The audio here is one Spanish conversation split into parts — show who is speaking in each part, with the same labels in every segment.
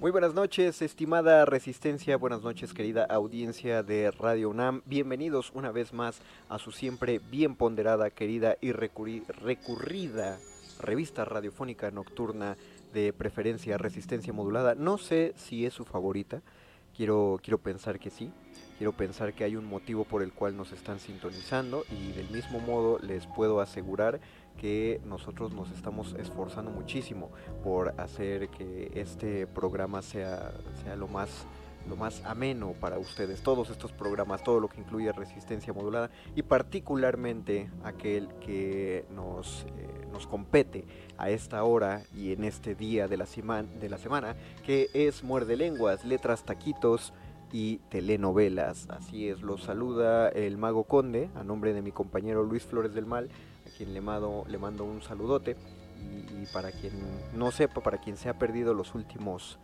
Speaker 1: Muy buenas noches, estimada Resistencia, buenas noches, querida audiencia de Radio UNAM. Bienvenidos una vez más a su siempre bien ponderada, querida y recurrida revista radiofónica nocturna de preferencia Resistencia Modulada. No sé si es su favorita, quiero, quiero pensar que sí. Quiero pensar que hay un motivo por el cual nos están sintonizando y del mismo modo les puedo asegurar que nosotros nos estamos esforzando muchísimo por hacer que este programa sea, sea lo más lo más ameno para ustedes, todos estos programas, todo lo que incluye resistencia modulada y particularmente aquel que nos, eh, nos compete a esta hora y en este día de la, de la semana, que es Muerde Lenguas, Letras Taquitos y Telenovelas. Así es, los saluda el Mago Conde a nombre de mi compañero Luis Flores del Mal quien le mando, le mando un saludote. Y, para quien no sepa, para quien se ha perdido los últimos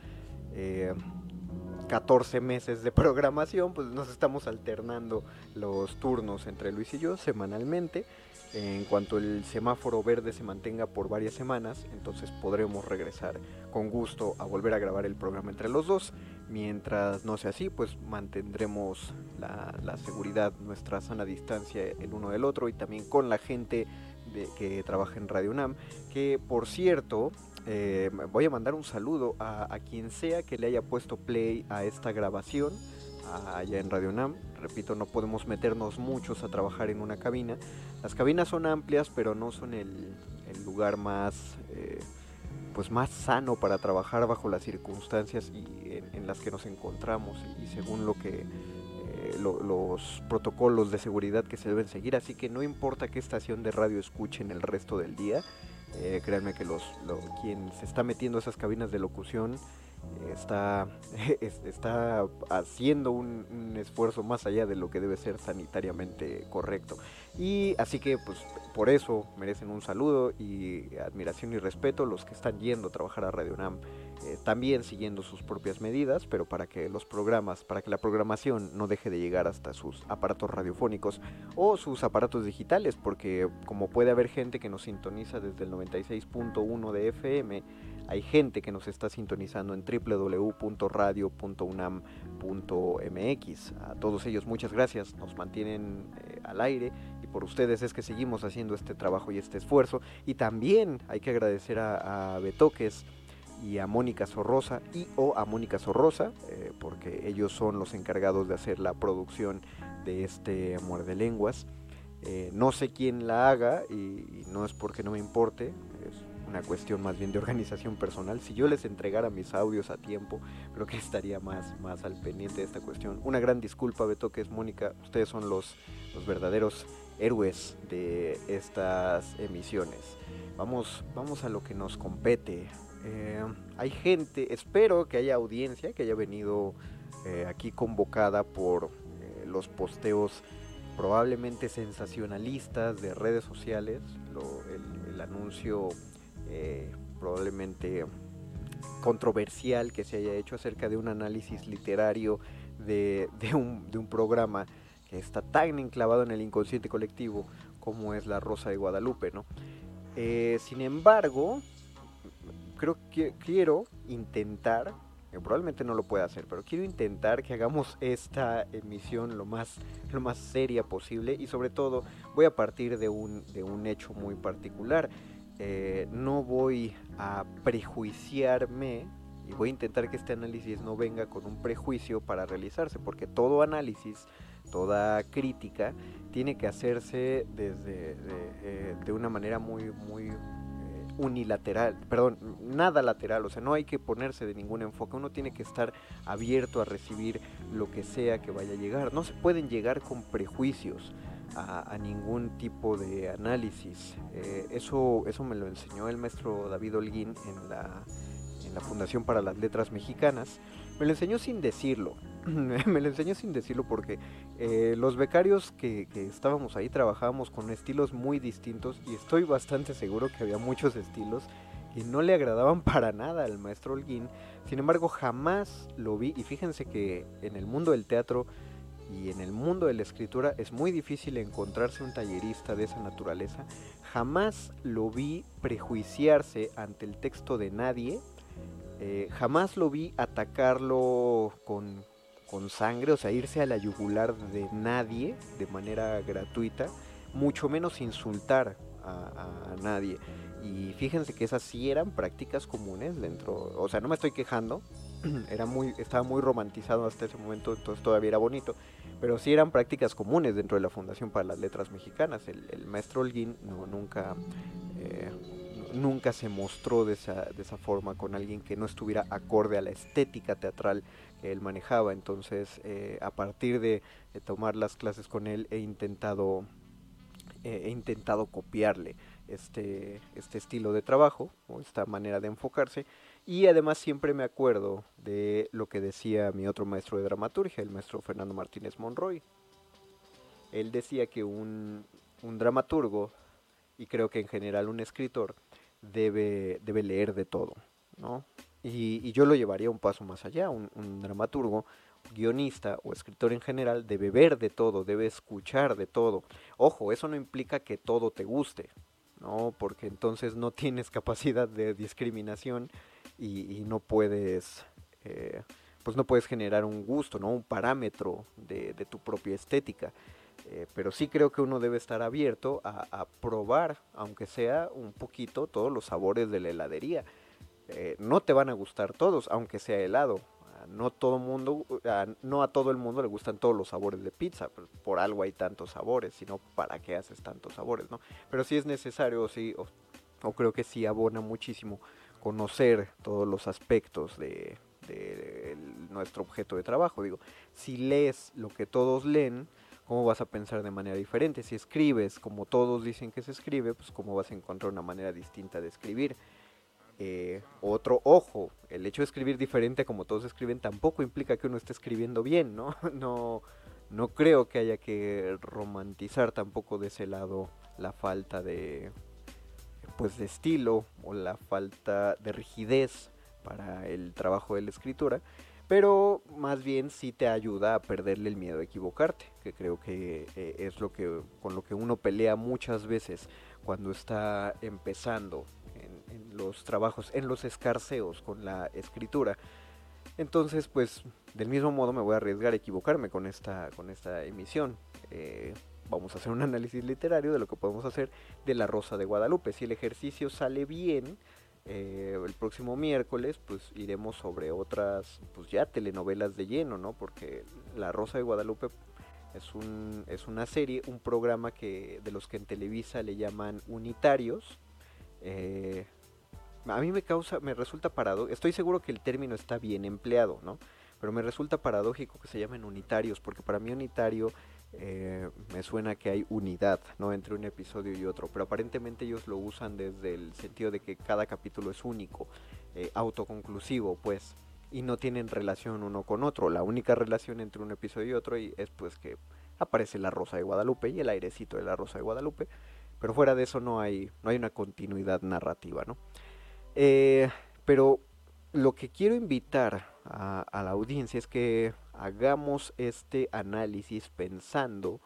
Speaker 1: 14 eh, meses de programación, pues nos estamos alternando los turnos entre Luis y yo semanalmente. En cuanto el semáforo verde se mantenga por varias semanas, entonces podremos regresar con gusto a volver a grabar el programa entre los dos. Mientras no sea así, pues mantendremos la, seguridad, nuestra sana distancia el uno del otro y también con la gente que trabaja en Radio UNAM. Que por cierto, eh, voy a mandar un saludo a, quien sea que le haya puesto play a esta grabación allá en Radio UNAM. Repito, no podemos meternos muchos a trabajar en una cabina. Las cabinas son amplias, pero no son el, lugar más... Eh, pues más sano para trabajar bajo las circunstancias y en, las que nos encontramos y, según lo que eh, los protocolos de seguridad que se deben seguir. Así que no importa qué estación de radio escuchen el resto del día eh, créanme que los, quien se está metiendo a esas cabinas de locución está, está haciendo un, esfuerzo más allá de lo que debe ser sanitariamente correcto. Y así que pues por eso merecen un saludo y admiración y respeto los que están yendo a trabajar a Radio Nam, eh, también siguiendo sus propias medidas, pero para que los programas, para que la programación no deje de llegar hasta sus aparatos radiofónicos o sus aparatos digitales, porque como puede haber gente que nos sintoniza desde el 96.1 de FM, hay gente que nos está sintonizando en www.radio.unam.mx. A todos ellos muchas gracias, nos mantienen eh, al aire y por ustedes es que seguimos haciendo este trabajo y este esfuerzo. Y también hay que agradecer a, Betoques y a Mónica Sorrosa y o a Mónica Sorrosa, eh, porque ellos son los encargados de hacer la producción de este Muerde Lenguas. Eh, no sé quién la haga y, no es porque no me importe, una cuestión más bien de organización personal. Si yo les entregara mis audios a tiempo, creo que estaría más, más al pendiente de esta cuestión. Una gran disculpa, Beto, que es Mónica. Ustedes son los, los verdaderos héroes de estas emisiones. Vamos, vamos a lo que nos compete. Eh, hay gente, espero que haya audiencia que haya venido eh, aquí convocada por eh, los posteos probablemente sensacionalistas de redes sociales, el, el, anuncio eh, probablemente controversial que se haya hecho acerca de un análisis literario de, un, de un programa que está tan enclavado en el inconsciente colectivo como es La Rosa de Guadalupe, ¿no? Eh, sin embargo, creo que quiero intentar, probablemente no lo pueda hacer, pero quiero intentar que hagamos esta emisión lo más, lo más seria posible y sobre todo voy a partir de un, de un hecho muy particular. Eh, no voy a prejuiciarme y voy a intentar que este análisis no venga con un prejuicio para realizarse, porque todo análisis, toda crítica, tiene que hacerse desde de, eh, una manera muy, muy eh, unilateral, perdón, nada lateral, o sea, no hay que ponerse de ningún enfoque, uno tiene que estar abierto a recibir lo que sea que vaya a llegar, no se pueden llegar con prejuicios. A, ningún tipo de análisis. Eh, eso, eso me lo enseñó el maestro David Holguín en la la Fundación para las Letras Mexicanas, me lo enseñó sin decirlo. me lo enseñó sin decirlo porque eh, los becarios que, estábamos ahí trabajábamos con estilos muy distintos y estoy bastante seguro que había muchos estilos que no le agradaban para nada al maestro Holguín. Sin embargo, jamás lo vi y fíjense que en el mundo del teatro y en el mundo de la escritura es muy difícil encontrarse un tallerista de esa naturaleza. Jamás lo vi prejuiciarse ante el texto de nadie eh, jamás lo vi atacarlo con, sangre, o sea, irse a la yugular de nadie de manera gratuita, mucho menos insultar a, nadie. Y fíjense que esas sí eran prácticas comunes dentro, o sea, no me estoy quejando, era muy, estaba muy romantizado hasta ese momento, entonces todavía era bonito, pero sí eran prácticas comunes dentro de la Fundación para las Letras Mexicanas. El, maestro Holguín no, nunca eh, nunca se mostró de esa, de esa forma con alguien que no estuviera acorde a la estética teatral que él manejaba. Entonces, eh, a partir de, tomar las clases con él, he intentado, eh, he intentado copiarle este, este estilo de trabajo, o esta manera de enfocarse. Y además siempre me acuerdo de lo que decía mi otro maestro de dramaturgia, el maestro Fernando Martínez Monroy. Él decía que un, un dramaturgo, y creo que en general un escritor, debe, debe leer de todo, ¿no? Y, yo lo llevaría un paso más allá, un, dramaturgo, guionista o escritor en general debe ver de todo, debe escuchar de todo. Ojo, eso no implica que todo te guste, ¿no? Porque entonces no tienes capacidad de discriminación y, no puedes, eh, pues no puedes generar un gusto, ¿no? Un parámetro de, tu propia estética. Eh, pero sí creo que uno debe estar abierto a, probar, aunque sea un poquito, todos los sabores de la heladería. Eh, no te van a gustar todos, aunque sea helado. Ah, no todo mundo, ah, no a todo el mundo le gustan todos los sabores de pizza, por algo hay tantos sabores, sino para qué haces tantos sabores, ¿no? Pero sí es necesario, sí, o, creo que sí abona muchísimo conocer todos los aspectos de, nuestro objeto de trabajo. Digo, si lees lo que todos leen, ¿cómo vas a pensar de manera diferente? Si escribes como todos dicen que se escribe, pues cómo vas a encontrar una manera distinta de escribir. Eh, otro ojo, el hecho de escribir diferente como todos escriben tampoco implica que uno esté escribiendo bien, ¿no? No, no creo que haya que romantizar tampoco de ese lado la falta de pues de estilo o la falta de rigidez para el trabajo de la escritura pero más bien sí te ayuda a perderle el miedo a equivocarte, que creo que eh, es lo que con lo que uno pelea muchas veces cuando está empezando en, los trabajos, en los escarceos con la escritura. Entonces, pues, del mismo modo me voy a arriesgar a equivocarme con esta, con esta emisión. Eh, vamos a hacer un análisis literario de lo que podemos hacer de La Rosa de Guadalupe. Si el ejercicio sale bien, eh, el próximo miércoles pues iremos sobre otras pues ya telenovelas de lleno, ¿no? Porque La Rosa de Guadalupe es, un, es una serie, un programa que de los que en Televisa le llaman unitarios. Eh, a mí me causa, me resulta parado, estoy seguro que el término está bien empleado, ¿no? Pero me resulta paradójico que se llamen unitarios, porque para mí unitario eh, me suena que hay unidad ¿no? entre un episodio y otro, pero aparentemente ellos lo usan desde el sentido de que cada capítulo es único, eh, autoconclusivo, pues, y no tienen relación uno con otro. La única relación entre un episodio y otro es pues que aparece la Rosa de Guadalupe y el airecito de la Rosa de Guadalupe, pero fuera de eso no hay, no hay una continuidad narrativa, ¿no? Eh, pero lo que quiero invitar a, la audiencia es que hagamos este análisis pensando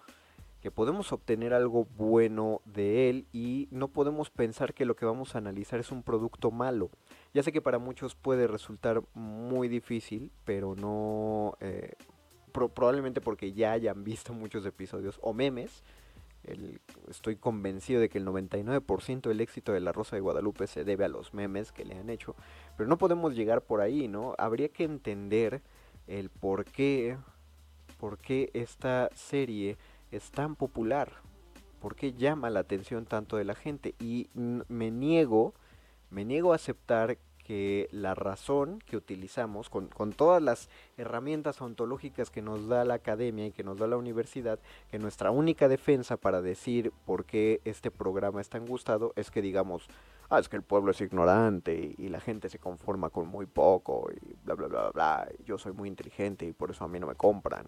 Speaker 1: que podemos obtener algo bueno de él y no podemos pensar que lo que vamos a analizar es un producto malo. Ya sé que para muchos puede resultar muy difícil, pero no... eh, pro- probablemente porque ya hayan visto muchos episodios o memes. Estoy convencido de que el 99% del éxito de La Rosa de Guadalupe se debe a los memes que le han hecho. Pero no podemos llegar por ahí, ¿no? Habría que entender el por qué, por qué esta serie es tan popular, por qué llama la atención tanto de la gente. Y me niego, me niego a aceptar que la razón que utilizamos, con, con todas las herramientas ontológicas que nos da la academia y que nos da la universidad, que nuestra única defensa para decir por qué este programa es tan gustado es que digamos, ah, es que el pueblo es ignorante y, la gente se conforma con muy poco y bla, bla, bla, bla, bla, y yo soy muy inteligente y por eso a mí no me compran.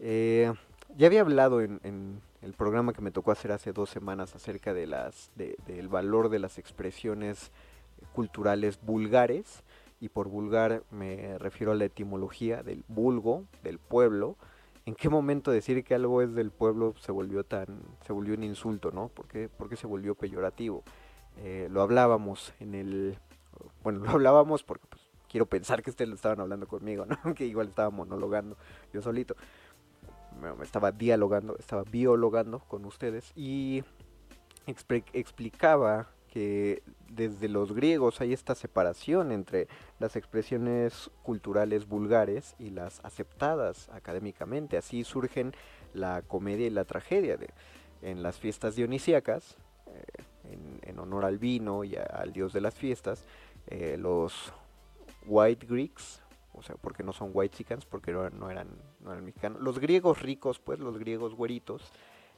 Speaker 1: Eh, ya había hablado en, en el programa que me tocó hacer hace dos semanas acerca de las, de- del valor de las expresiones culturales vulgares y por vulgar me refiero a la etimología del vulgo, del pueblo. ¿En qué momento decir que algo es del pueblo se volvió tan, se volvió un insulto, ¿no? ¿Por qué, se volvió peyorativo? Eh, lo hablábamos en el, bueno, lo hablábamos porque pues, quiero pensar que ustedes lo estaban hablando conmigo, ¿no? Que igual estaba monologando yo solito. Me, estaba dialogando, estaba biologando con ustedes y explicaba que desde los griegos hay esta separación entre las expresiones culturales vulgares y las aceptadas académicamente. Así surgen la comedia y la tragedia. De, en las fiestas dionisíacas, eh, en, honor al vino y a- al dios de las fiestas, eh, los white Greeks, o sea, porque no son white chickens, porque no eran, no eran mexicanos, los griegos ricos, pues, los griegos güeritos,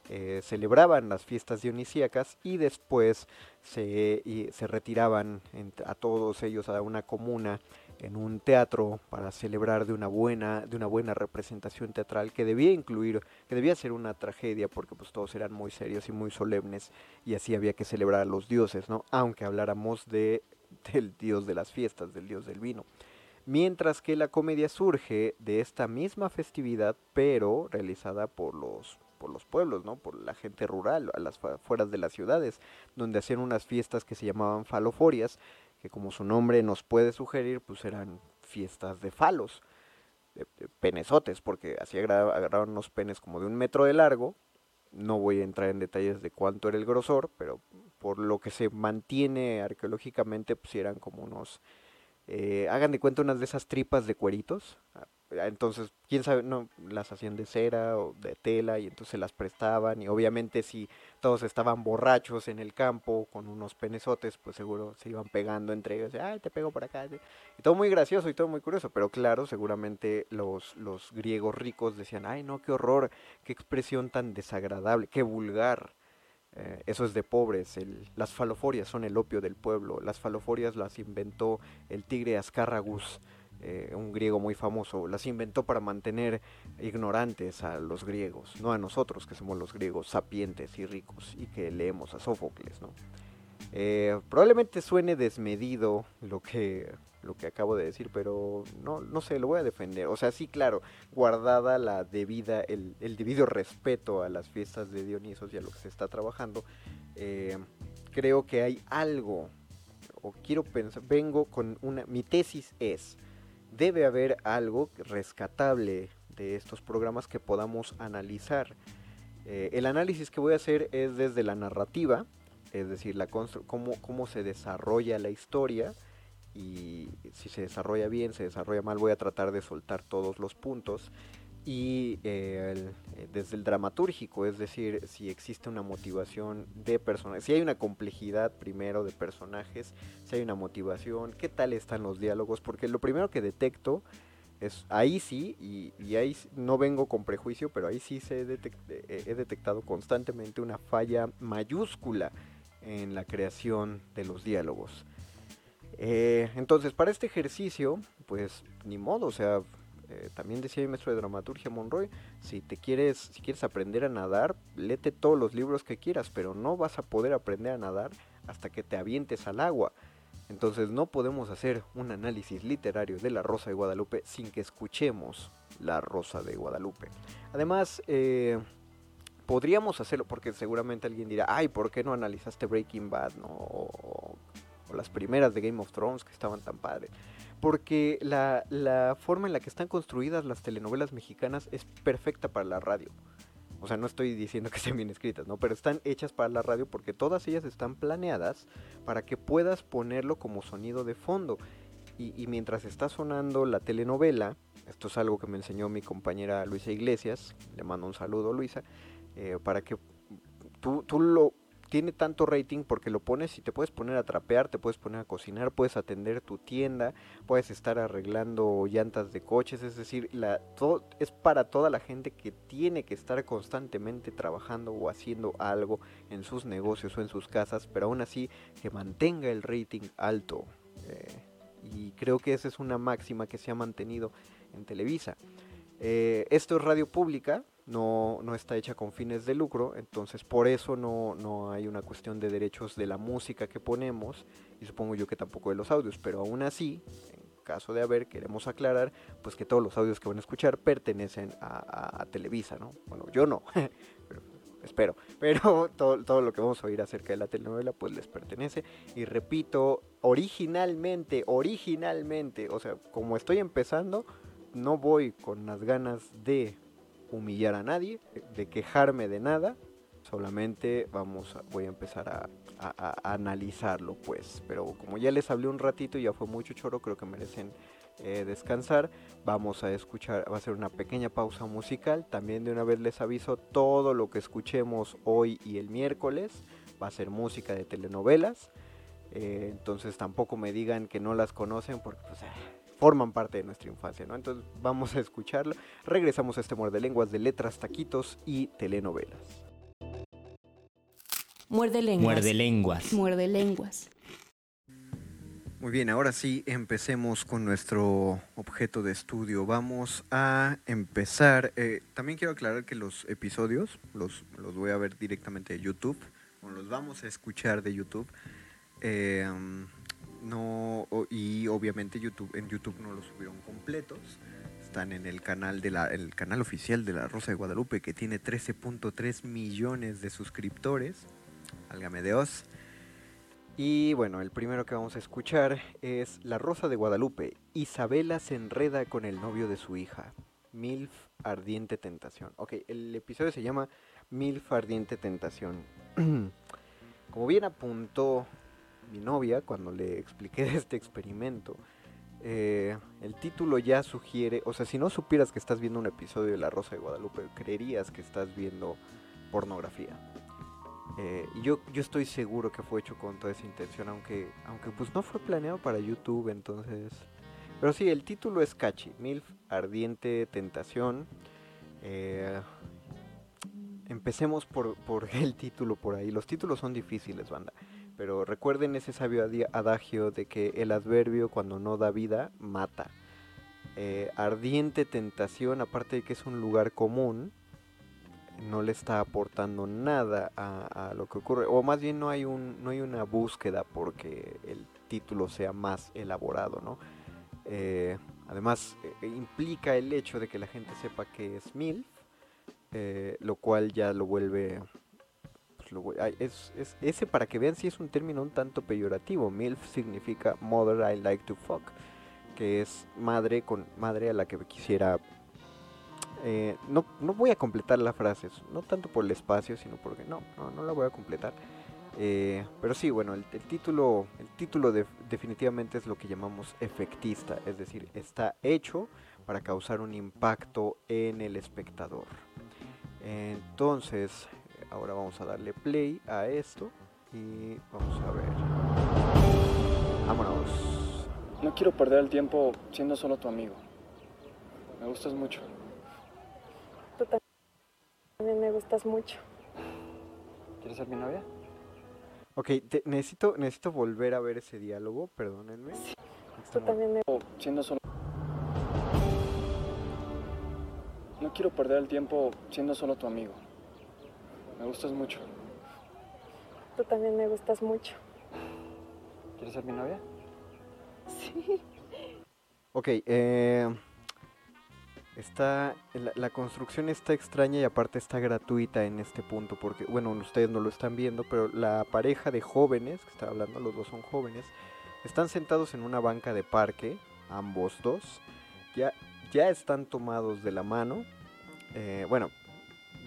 Speaker 1: eh, celebraban las fiestas dionisíacas y después se, y se retiraban a todos ellos a una comuna en un teatro para celebrar de una buena de una buena representación teatral que debía incluir que debía ser una tragedia porque pues todos eran muy serios y muy solemnes y así había que celebrar a los dioses no aunque habláramos de del dios de las fiestas del dios del vino. Mientras que la comedia surge de esta misma festividad pero realizada por los por los pueblos, ¿no? Por la gente rural, a las afueras de las ciudades, donde hacían unas fiestas que se llamaban faloforias, que como su nombre nos puede sugerir, pues eran fiestas de falos, penesotes, porque así agarraban unos penes como de un metro de largo, no voy a entrar en detalles de cuánto era el grosor, pero por lo que se mantiene arqueológicamente, pues eran como unos, eh, hagan de cuenta unas de esas tripas de cueritos, entonces, quién sabe, no, las hacían de cera o de tela y entonces las prestaban y obviamente si todos estaban borrachos en el campo con unos penesotes, pues seguro se iban pegando entre ellos, ay, te pego por acá, y todo muy gracioso y todo muy curioso, pero claro, seguramente los, los griegos ricos decían, ay, no, qué horror, qué expresión tan desagradable, qué vulgar. Eh, eso es de pobres. el- las faloforias son el opio del pueblo. Las faloforias las inventó el tigre Ascárragus, eh, un griego muy famoso. Las inventó para mantener ignorantes a los griegos, no a nosotros que somos los griegos sapientes y ricos y que leemos a Sófocles, ¿no? Eh, probablemente suene desmedido lo que lo que acabo de decir, pero no, no sé, lo voy a defender. O sea, sí, claro, guardada la debida, el, el debido respeto a las fiestas de Dionisos y a lo que se está trabajando, eh, creo que hay algo, o quiero pensar, vengo con una, mi tesis es, debe haber algo rescatable de estos programas que podamos analizar. Eh, el análisis que voy a hacer es desde la narrativa, es decir, la cómo, cómo se desarrolla la historia y si se desarrolla bien, se desarrolla mal, voy a tratar de soltar todos los puntos. Y eh, desde el dramatúrgico, es decir, si existe una motivación de personajes, si hay una complejidad primero de personajes, si hay una motivación, qué tal están los diálogos, porque lo primero que detecto es ahí sí, y, y ahí no vengo con prejuicio, pero ahí sí se eh, he detectado constantemente una falla mayúscula en la creación de los diálogos. Eh, entonces, para este ejercicio, pues ni modo, o sea, eh, también decía mi maestro de dramaturgia Monroy, si te quieres, si quieres aprender a nadar, léete todos los libros que quieras, pero no vas a poder aprender a nadar hasta que te avientes al agua. Entonces no podemos hacer un análisis literario de La Rosa de Guadalupe sin que escuchemos La Rosa de Guadalupe. Además, eh, podríamos hacerlo porque seguramente alguien dirá, ay, ¿por qué no analizaste Breaking Bad? O, o las primeras de Game of Thrones que estaban tan padres. Porque la, la forma en la que están construidas las telenovelas mexicanas es perfecta para la radio. O sea, no estoy diciendo que estén bien escritas, ¿no? Pero están hechas para la radio porque todas ellas están planeadas para que puedas ponerlo como sonido de fondo. Y, y mientras está sonando la telenovela, esto es algo que me enseñó mi compañera Luisa Iglesias, le mando un saludo Luisa, eh, para que tú, tú lo tiene tanto rating porque lo pones y te puedes poner a trapear, te puedes poner a cocinar, puedes atender tu tienda, puedes estar arreglando llantas de coches, es decir, la, todo, es para toda la gente que tiene que estar constantemente trabajando o haciendo algo en sus negocios o en sus casas, pero aún así que mantenga el rating alto. Eh, y creo que esa es una máxima que se ha mantenido en Televisa. Eh, esto es radio pública, no, no, está hecha con fines de lucro, entonces por eso no, no, hay una cuestión de derechos de la música que ponemos, y supongo yo que tampoco de los audios, pero aún así, en caso de haber, queremos aclarar, pues que todos los audios que van a escuchar pertenecen a, Televisa, ¿no? Bueno, yo no, pero, espero, pero todo, todo, lo que vamos a oír acerca de la telenovela, pues les pertenece, y repito, originalmente, originalmente, o sea, como estoy empezando, no voy con las ganas de humillar a nadie, de quejarme de nada, solamente vamos a, voy a empezar a, a, a, analizarlo pues, pero como ya les hablé un ratito y ya fue mucho choro, creo que merecen eh, descansar, vamos a escuchar, va a ser una pequeña pausa musical, también de una vez les aviso, todo lo que escuchemos hoy y el miércoles va a ser música de telenovelas, eh, entonces tampoco me digan que no las conocen porque pues forman parte de nuestra infancia, ¿no? Entonces vamos a escucharlo. Regresamos a este muerde lenguas de letras, taquitos y telenovelas.
Speaker 2: Muerde lenguas.
Speaker 3: Muerde lenguas.
Speaker 2: Muerde lenguas.
Speaker 1: Muy bien, ahora sí empecemos con nuestro objeto de estudio. Vamos a empezar. Eh, también quiero aclarar que los episodios los, los voy a ver directamente de YouTube, o los vamos a escuchar de YouTube. Eh, no y obviamente YouTube en YouTube no los subieron completos. Están en el canal de la el canal oficial de la Rosa de Guadalupe que tiene 13.3 millones de suscriptores álgame Dios. Y bueno el primero que vamos a escuchar es La Rosa de Guadalupe. Isabela se enreda con el novio de su hija. Milf ardiente tentación. Ok el episodio se llama Milf ardiente tentación. Como bien apuntó mi novia cuando le expliqué este experimento. Eh, el título ya sugiere, o sea, si no supieras que estás viendo un episodio de La Rosa de Guadalupe, creerías que estás viendo pornografía. Eh, yo, yo estoy seguro que fue hecho con toda esa intención, aunque, aunque pues no fue planeado para YouTube, entonces... Pero sí, el título es catchy, MILF, Ardiente Tentación. Eh, empecemos por, por el título por ahí. Los títulos son difíciles, banda. Pero recuerden ese sabio adagio de que el adverbio cuando no da vida, mata. Eh, ardiente tentación, aparte de que es un lugar común, no le está aportando nada a, lo que ocurre. O más bien no hay, un, no hay una búsqueda porque el título sea más elaborado, ¿no? Eh, además, eh, implica el hecho de que la gente sepa que es MILF, lo cual ya lo vuelve es, es, ese para que vean si es un término un tanto peyorativo. MILF significa Mother I Like to Fuck, que es madre con madre a la que quisiera. Eh, no, no voy a completar la frase, no tanto por el espacio, sino porque no, no, no la voy a completar. Eh, pero sí, bueno, el, título, el título de, definitivamente es lo que llamamos efectista, es decir, está hecho para causar un impacto en el espectador. Entonces, ahora vamos a darle play a esto y vamos a ver. Vámonos.
Speaker 4: No quiero perder el tiempo siendo solo tu amigo. Me gustas mucho.
Speaker 5: Tú también me gustas mucho.
Speaker 4: ¿Quieres ser mi novia?
Speaker 1: Ok, te, necesito, necesito volver a ver ese diálogo, perdónenme.
Speaker 5: Sí. Tú también me...
Speaker 4: Siendo solo... No quiero perder el tiempo siendo solo tu amigo. Me gustas mucho.
Speaker 5: Tú también me gustas mucho.
Speaker 4: ¿Quieres ser mi novia?
Speaker 5: Sí.
Speaker 1: Ok, eh, está, la, la construcción está extraña y aparte está gratuita en este punto porque, bueno, ustedes no lo están viendo, pero la pareja de jóvenes, que está hablando, los dos son jóvenes, están sentados en una banca de parque, ambos dos, ya, ya están tomados de la mano. eh, bueno,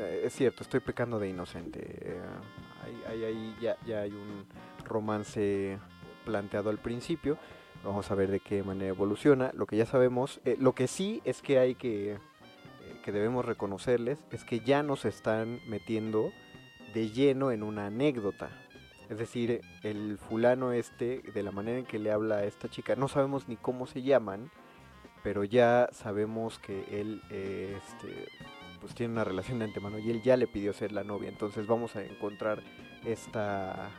Speaker 1: es cierto, estoy pecando de inocente. eh, ahí, ahí- ya, ya hay un romance planteado al principio. Vamos a ver de qué manera evoluciona. Lo que ya sabemos, eh, lo que sí es que hay que, eh, que debemos reconocerles, es que ya nos están metiendo de lleno en una anécdota. Es decir, el fulano este, de la manera en que le habla a esta chica, no sabemos ni cómo se llaman, pero ya sabemos que él eh, este, pues tiene una relación de antemano y él ya le pidió ser la novia. Entonces vamos a encontrar esta,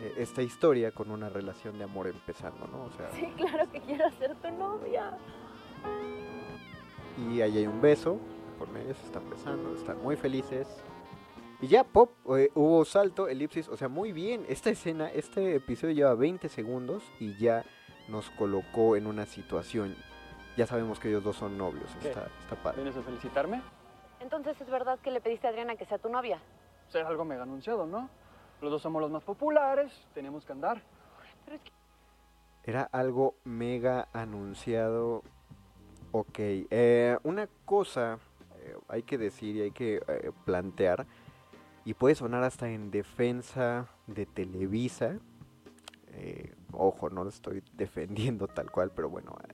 Speaker 1: eh, esta historia con una relación de amor empezando, ¿no? O sea,
Speaker 5: Sí, claro que quiero ser tu novia.
Speaker 1: y ahí hay un beso, por medio se están besando, están muy felices. Y ya, pop, eh, hubo salto, elipsis, o sea, muy bien. Esta escena, este episodio lleva 20 segundos y ya nos colocó en una situación. Ya sabemos que ellos dos son novios, está, está padre.
Speaker 4: ¿Vienes a felicitarme?
Speaker 2: Entonces es verdad que le pediste a Adriana que sea tu novia.
Speaker 4: Ser algo mega anunciado, ¿no? Los dos somos los más populares, tenemos que andar.
Speaker 1: Era algo mega anunciado. Ok, eh, una cosa eh, hay que decir y hay que eh, plantear, y puede sonar hasta en defensa de Televisa. eh, ojo, no lo estoy defendiendo tal cual, pero bueno, eh,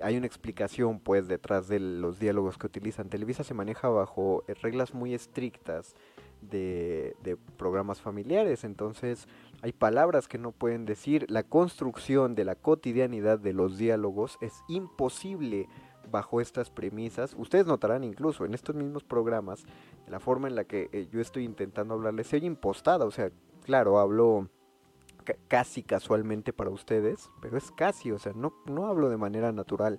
Speaker 1: hay una explicación pues detrás de los diálogos que utilizan. Televisa se maneja bajo eh, reglas muy estrictas de, de programas familiares, entonces hay palabras que no pueden decir. La construcción de la cotidianidad de los diálogos es imposible bajo estas premisas. Ustedes notarán incluso en estos mismos programas, la forma en la que eh, yo estoy intentando hablarles, se oye impostada. O sea, claro, hablo casi casualmente para ustedes, pero es casi, o sea, no, no hablo de manera natural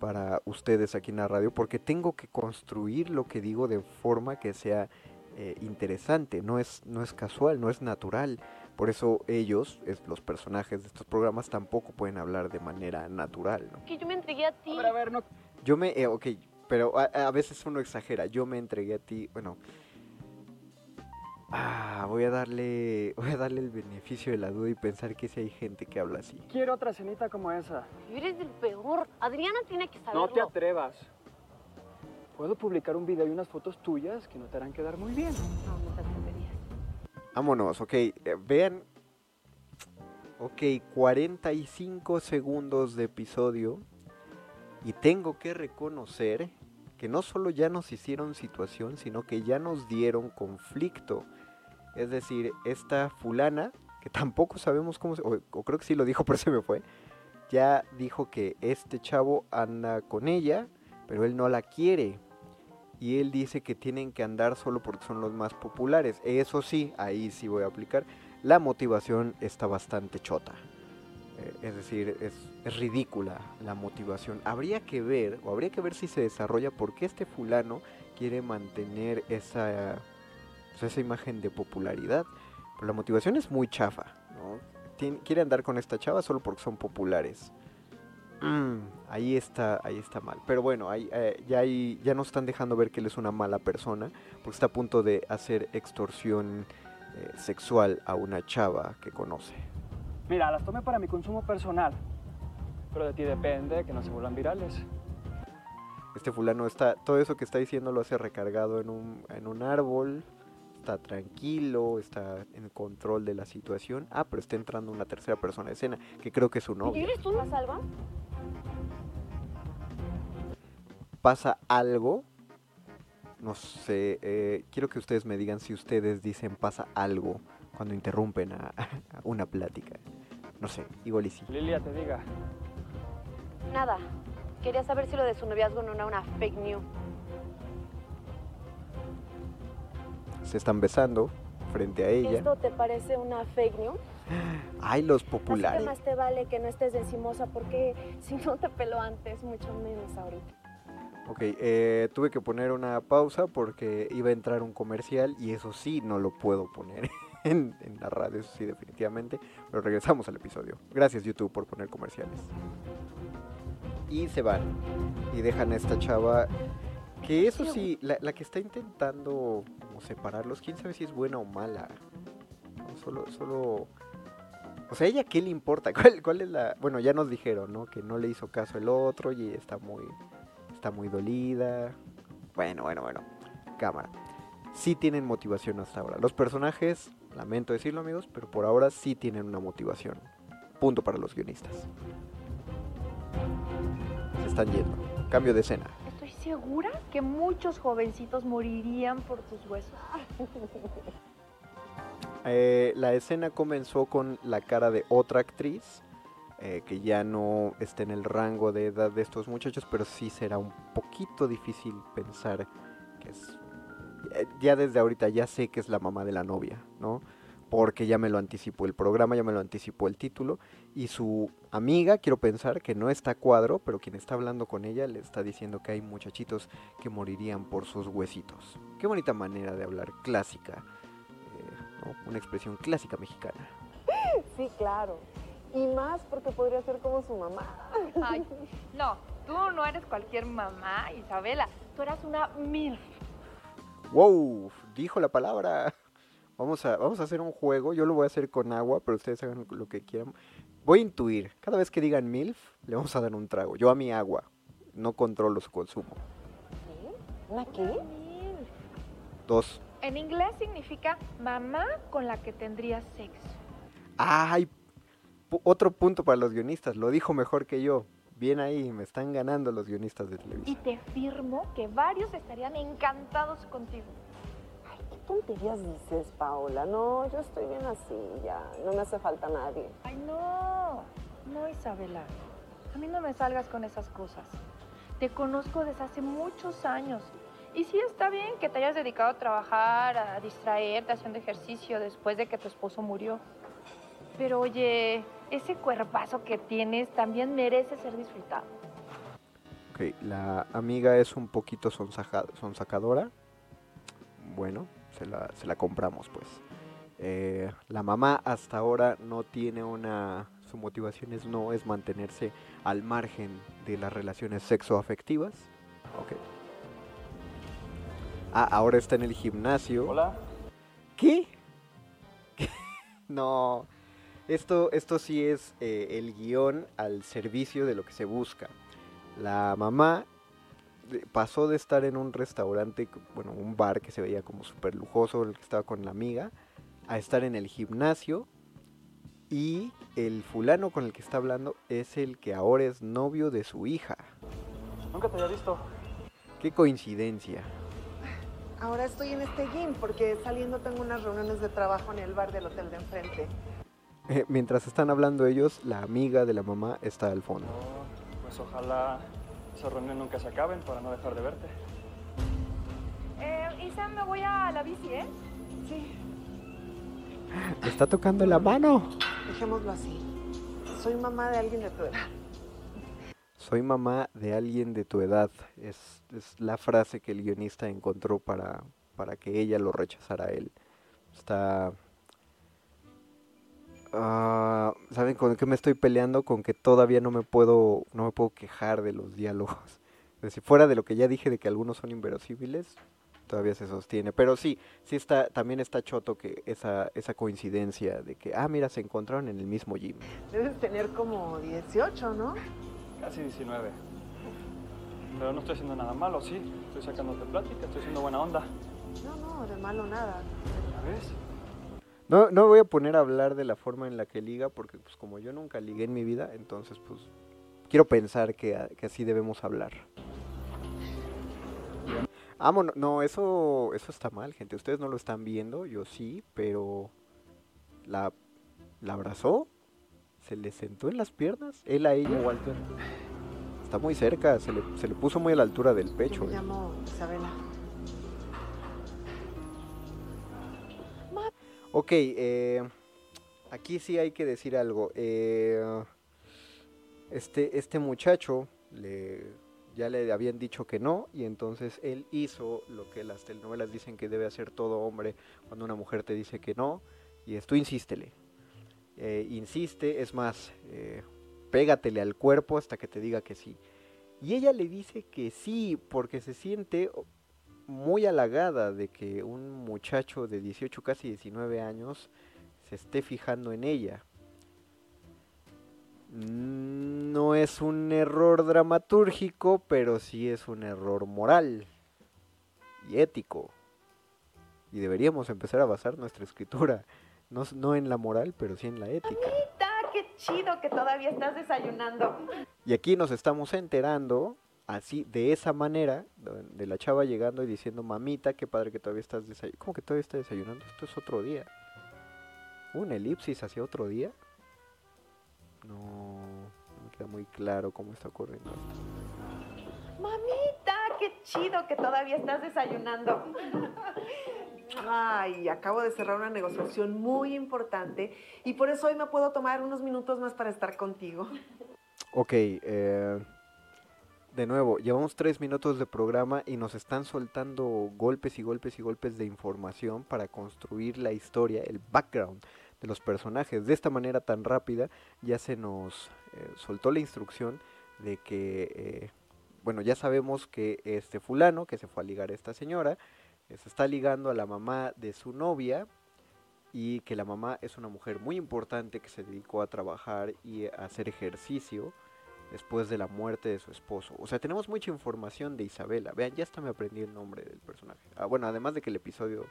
Speaker 1: para ustedes aquí en la radio porque tengo que construir lo que digo de forma que sea eh, interesante, no es, no es casual, no es natural. Por eso ellos, es- los personajes de estos programas, tampoco pueden hablar de manera natural. ¿no?
Speaker 2: Que yo me entregué a ti.
Speaker 4: A ver, a ver, no.
Speaker 1: Yo me, eh, ok, pero a, a veces uno exagera. Yo me entregué a ti, bueno. Ah, voy a darle, voy a darle el beneficio de la duda y pensar que si hay gente que habla así.
Speaker 4: Quiero otra cenita como esa.
Speaker 2: Eres el peor. Adriana tiene que saberlo.
Speaker 4: No te atrevas. Puedo publicar un video y unas fotos tuyas que no te harán quedar muy bien.
Speaker 2: No, no te atreverías.
Speaker 1: Vámonos, ok, eh, vean. Ok, 45 segundos de episodio. Y tengo que reconocer que no solo ya nos hicieron situación, sino que ya nos dieron conflicto. Es decir, esta fulana, que tampoco sabemos cómo se... O, creo que sí lo dijo, pero se me fue. Ya dijo que este chavo anda con ella, pero él no la quiere. Y él dice que tienen que andar solo porque son los más populares. Eso sí, ahí sí voy a aplicar. La motivación está bastante chota. Eh, es decir, es, es ridícula la motivación. Habría que ver, o habría que ver si se desarrolla por qué este fulano quiere mantener esa, pues, esa imagen de popularidad. Pero la motivación es muy chafa, ¿no? Tien- quiere andar con esta chava solo porque son populares. Mm, ahí está, ahí está mal. Pero bueno, ahí, eh, ya, hay- ya nos están dejando ver que él es una mala persona, porque está a punto de hacer extorsión eh, sexual a una chava que conoce.
Speaker 4: Mira, las tomé para mi consumo personal. Pero de ti depende que no se vuelvan virales.
Speaker 1: Este fulano está, todo eso que está diciendo lo hace recargado en un, en un árbol, está tranquilo, está en control de la situación. Ah, pero está entrando una tercera persona a escena, que creo que es su novia.
Speaker 2: ¿Eres tú? ¿Pasa algo?
Speaker 1: pasa algo, no sé, eh, quiero que ustedes me digan si ustedes dicen pasa algo cuando interrumpen a, a una plática. No sé, igual y sí.
Speaker 4: Lilia, te diga.
Speaker 2: Nada. Quería saber si lo de su noviazgo no era una fake news.
Speaker 1: Se están besando frente a ella.
Speaker 5: ¿Esto te parece una fake news?
Speaker 1: Ay, los
Speaker 5: Así que
Speaker 1: populares.
Speaker 5: más te vale que no estés de encimosa porque si no te peló antes, mucho menos ahorita.
Speaker 1: Ok, eh, tuve que poner una pausa porque iba a entrar un comercial y eso sí no lo puedo poner. en, en la radio, eso sí, definitivamente. Pero regresamos al episodio. Gracias, YouTube, por poner comerciales. Y se van. Y dejan a esta chava. Que eso sí, la, la que está intentando separarlos, quién sabe si es buena o mala. Solo, solo. O sea, ¿ella qué le importa? ¿Cuál, ¿Cuál es la...? Bueno, ya nos dijeron, ¿no? Que no le hizo caso el otro y está muy... Está muy dolida. Bueno, bueno, bueno. Cámara. Sí tienen motivación hasta ahora. Los personajes, lamento decirlo amigos, pero por ahora sí tienen una motivación. Punto para los guionistas. Se están yendo. Cambio de escena.
Speaker 3: Segura que muchos jovencitos morirían por tus huesos.
Speaker 1: Eh, la escena comenzó con la cara de otra actriz eh, que ya no está en el rango de edad de estos muchachos, pero sí será un poquito difícil pensar que es... eh, Ya desde ahorita ya sé que es la mamá de la novia, ¿no? Porque ya me lo anticipó el programa, ya me lo anticipó el título. Y su amiga, quiero pensar que no está a cuadro, pero quien está hablando con ella le está diciendo que hay muchachitos que morirían por sus huesitos. Qué bonita manera de hablar clásica, eh, ¿no? una expresión clásica mexicana.
Speaker 5: Sí, claro. Y más porque podría ser como su mamá.
Speaker 3: Ay, no, tú no eres cualquier mamá, Isabela. Tú eras una MILF.
Speaker 1: ¡Wow! Dijo la palabra. Vamos a, vamos a hacer un juego. Yo lo voy a hacer con agua, pero ustedes hagan lo que quieran. Voy a intuir. Cada vez que digan MILF, le vamos a dar un trago. Yo a mi agua. No controlo su consumo.
Speaker 5: ¿Una qué?
Speaker 3: MILF.
Speaker 1: Dos.
Speaker 3: En inglés significa mamá con la que tendrías sexo.
Speaker 1: ¡Ay! Otro punto para los guionistas. Lo dijo mejor que yo. Bien ahí. Me están ganando los guionistas de
Speaker 3: Y
Speaker 1: televisión.
Speaker 3: te firmo que varios estarían encantados contigo.
Speaker 5: Tonterías dices, Paola. No, yo estoy bien así, ya. No me hace falta nadie.
Speaker 3: Ay, no, no, Isabela. A mí no me salgas con esas cosas. Te conozco desde hace muchos años. Y sí está bien que te hayas dedicado a trabajar, a distraerte haciendo ejercicio después de que tu esposo murió. Pero oye, ese cuerpazo que tienes también merece ser disfrutado.
Speaker 1: Ok, la amiga es un poquito sonsaja- sonsacadora. Bueno, se la, se la compramos pues. Eh, la mamá hasta ahora no tiene una... Su motivación es no es mantenerse al margen de las relaciones sexoafectivas. Ok. Ah, ahora está en el gimnasio.
Speaker 4: Hola.
Speaker 1: ¿Qué? no. Esto, esto sí es eh, el guion al servicio de lo que se busca. La mamá pasó de estar en un restaurante, bueno, un bar que se veía como súper lujoso, el que estaba con la amiga, a estar en el gimnasio. Y el fulano con el que está hablando es el que ahora es novio de su hija.
Speaker 4: Nunca te había visto.
Speaker 1: Qué coincidencia.
Speaker 6: Ahora estoy en este gym porque saliendo tengo unas reuniones de trabajo en el bar del hotel de enfrente.
Speaker 1: Eh, mientras están hablando ellos, la amiga de la mamá está al fondo.
Speaker 4: Oh, pues ojalá esas reuniones nunca se acaben para no dejar de verte.
Speaker 3: Eh, Isa, me voy a la bici, ¿eh?
Speaker 6: Sí,
Speaker 1: Le está tocando la mano.
Speaker 6: dejémoslo así. Soy mamá de alguien de tu edad.
Speaker 1: Soy mamá de alguien de tu edad. Es, es la frase que el guionista encontró para, para que ella lo rechazara a él. Está... Ah, ¿Saben con qué me estoy peleando? Con que todavía no me puedo, no me puedo quejar de los diálogos. Es decir, fuera de lo que ya dije de que algunos son inverosímiles, todavía se sostiene. Pero sí, sí está, también está choto que esa, esa coincidencia de que, ah, mira, se encontraron en el mismo gym.
Speaker 6: Debes tener como 18, ¿no?
Speaker 4: Casi 19. Pero no estoy haciendo nada malo, sí. Estoy sacándote plática, estoy siendo buena onda.
Speaker 6: No, no, de malo nada.
Speaker 4: ¿Ya ves?
Speaker 1: No, no voy a poner a hablar de la forma en la que liga, porque pues como yo nunca ligué en mi vida, entonces pues quiero pensar que, que así debemos hablar. Amo, no, no, eso, eso está mal, gente. Ustedes no lo están viendo, yo sí, pero la, la abrazó, se le sentó en las piernas, él a ella.
Speaker 4: Walter.
Speaker 1: Está muy cerca, se le, se le puso muy a la altura del pecho.
Speaker 6: Yo me
Speaker 1: eh.
Speaker 6: llamo Isabela.
Speaker 1: Ok, eh, aquí sí hay que decir algo. eh, este, este muchacho le, ya le habían dicho que no y entonces él hizo lo que las telenovelas dicen que debe hacer todo hombre cuando una mujer te dice que no Y es tú insístele. Eh, insiste, es más, pégatele al cuerpo hasta que te diga que sí. Y ella le dice que sí, porque se siente muy halagada de que un muchacho de 18, casi 19 años, se esté fijando en ella. No es un error dramatúrgico, pero sí es un error moral y ético. Y deberíamos empezar a basar nuestra escritura, no, no en la moral, pero sí en la ética.
Speaker 6: ¡Mamita, qué chido que todavía estás desayunando!
Speaker 1: Y aquí nos estamos enterando, así, de esa manera, de la chava llegando y diciendo, mamita, qué padre que todavía estás desayunando. ¿Cómo que todavía estás desayunando? Esto es otro día. ¿Un elipsis hacia otro día? No, no me queda muy claro cómo está ocurriendo esto.
Speaker 6: ¡Mamita, qué chido que todavía estás desayunando! Ay, acabo de cerrar una negociación muy importante y por eso hoy me puedo tomar unos minutos más para estar contigo.
Speaker 1: Ok, eh, de nuevo, llevamos tres minutos de programa y nos están soltando golpes y golpes y golpes de información para construir la historia, el background de los personajes. De esta manera tan rápida ya se nos eh, soltó la instrucción de que, eh, bueno, ya sabemos que este fulano que se fue a ligar a esta señora, eh, se está ligando a la mamá de su novia y que la mamá es una mujer muy importante que se dedicó a trabajar y a hacer ejercicio después de la muerte de su esposo. O sea, tenemos mucha información de Isabela. Vean, ya hasta me aprendí el nombre del personaje. Ah, bueno, además de que el episodio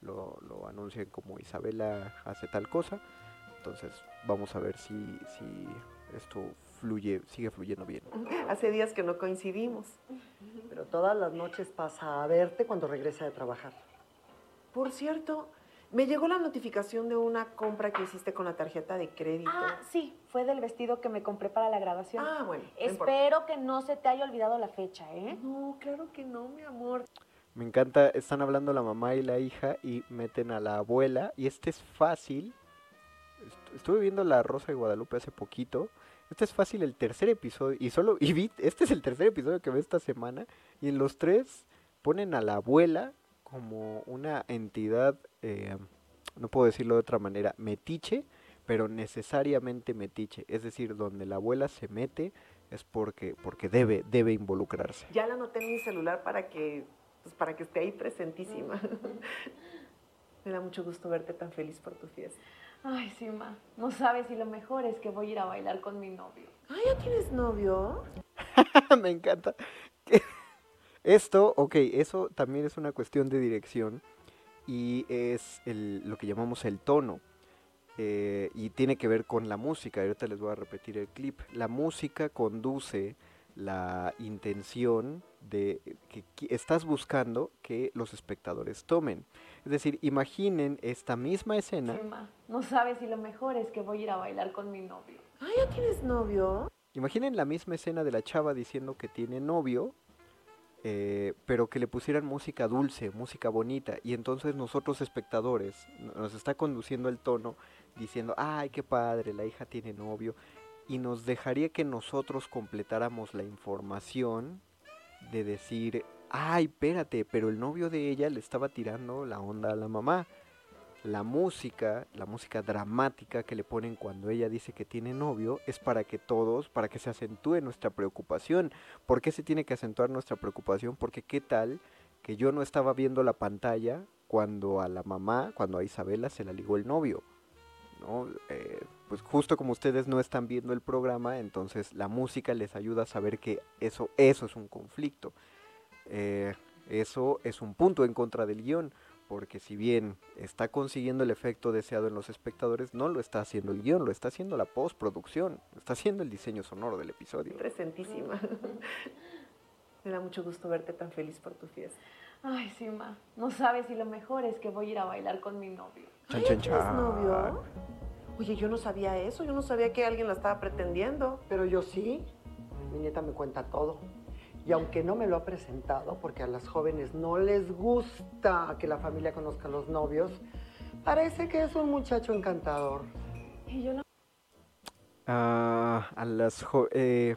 Speaker 1: lo, lo anuncian como Isabela hace tal cosa. Entonces, vamos a ver si, si esto fluye, sigue fluyendo bien.
Speaker 6: Hace días que no coincidimos.
Speaker 7: Pero todas las noches pasa a verte cuando regresa de trabajar.
Speaker 6: Por cierto, me llegó la notificación de una compra que hiciste con la tarjeta de crédito.
Speaker 3: Ah, sí, fue del vestido que me compré para la grabación.
Speaker 6: Ah, bueno. no
Speaker 3: Espero que no se te haya olvidado la fecha, ¿eh?
Speaker 6: No, claro que no, mi amor.
Speaker 1: Me encanta, están hablando la mamá y la hija y meten a la abuela. Y este es fácil. Est- Estuve viendo La Rosa de Guadalupe hace poquito. Este es fácil el tercer episodio. Y solo, y vi, este es el tercer episodio que ve esta semana. Y en los tres ponen a la abuela como una entidad, eh, no puedo decirlo de otra manera, metiche, pero necesariamente metiche. Es decir, donde la abuela se mete es porque, porque debe, debe involucrarse.
Speaker 6: Ya la anoté en mi celular para que, pues, para que esté ahí presentísima. Me da mucho gusto verte tan feliz por tu fiesta.
Speaker 3: Ay, sí, ma. No sabes si lo mejor es que voy a ir a bailar con mi novio.
Speaker 6: Ah, ¿ya tienes novio?
Speaker 1: Me encanta. Esto, ok, eso también es una cuestión de dirección y es el- lo que llamamos el tono. eh, y tiene que ver con la música. Ahorita les voy a repetir el clip. La música conduce la intención de que estás buscando que los espectadores tomen. Es decir, imaginen esta misma escena.
Speaker 3: Sí, ma. No sabes si lo mejor es que voy a ir a bailar con mi novio.
Speaker 6: Ah, ¿ya tienes novio?
Speaker 1: Imaginen la misma escena de la chava diciendo que tiene novio, eh, pero que le pusieran música dulce, música bonita, y entonces nosotros espectadores nos está conduciendo el tono diciendo, ay, qué padre, la hija tiene novio, y nos dejaría que nosotros completáramos la información de decir, ay, espérate, pero el novio de ella le estaba tirando la onda a la mamá. La música, la música dramática que le ponen cuando ella dice que tiene novio, es para que todos, para que se acentúe nuestra preocupación. ¿Por qué se tiene que acentuar nuestra preocupación? Porque qué tal que yo no estaba viendo la pantalla cuando a la mamá, cuando a Isabela se la ligó el novio. ¿no? Eh, pues justo como ustedes no están viendo el programa, entonces la música les ayuda a saber que eso, eso es un conflicto. Eh, eso es un punto en contra del guion, porque si bien está consiguiendo el efecto deseado en los espectadores, no lo está haciendo el guion, lo está haciendo la postproducción, lo está haciendo el diseño sonoro del episodio.
Speaker 6: Presentísima. Me da mucho gusto verte tan feliz por tu fiesta.
Speaker 3: Ay, sí, ma. No sabes si lo mejor es que voy a ir a bailar con mi novio.
Speaker 1: Chan,
Speaker 6: Ay,
Speaker 1: chan,
Speaker 6: ¿tienes
Speaker 1: chan.
Speaker 6: novio? Oye, yo no sabía eso, yo no sabía que alguien la estaba pretendiendo.
Speaker 7: Pero yo sí, mi nieta me cuenta todo. Y aunque no me lo ha presentado, porque a las jóvenes no les gusta que la familia conozca a los novios, parece que es un muchacho encantador.
Speaker 3: Y yo no.
Speaker 1: Ah, a las jo- eh,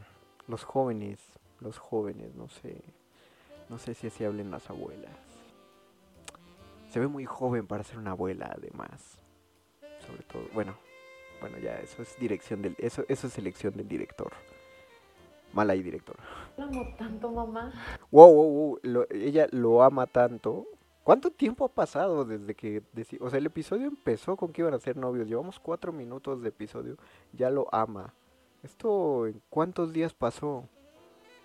Speaker 1: los jóvenes, los jóvenes, no sé, no sé si así hablen las abuelas. Se ve muy joven para ser una abuela, además. sobre todo. Bueno, bueno, ya eso es dirección del, eso, eso es elección del director. Mal ahí, director.
Speaker 6: Lo amo tanto, mamá.
Speaker 1: Wow, wow, wow. lo- ella lo ama tanto. ¿Cuánto tiempo ha pasado desde que... o sea, el episodio empezó con que iban a ser novios. Llevamos cuatro minutos de episodio. Ya lo ama. ¿Esto en cuántos días pasó?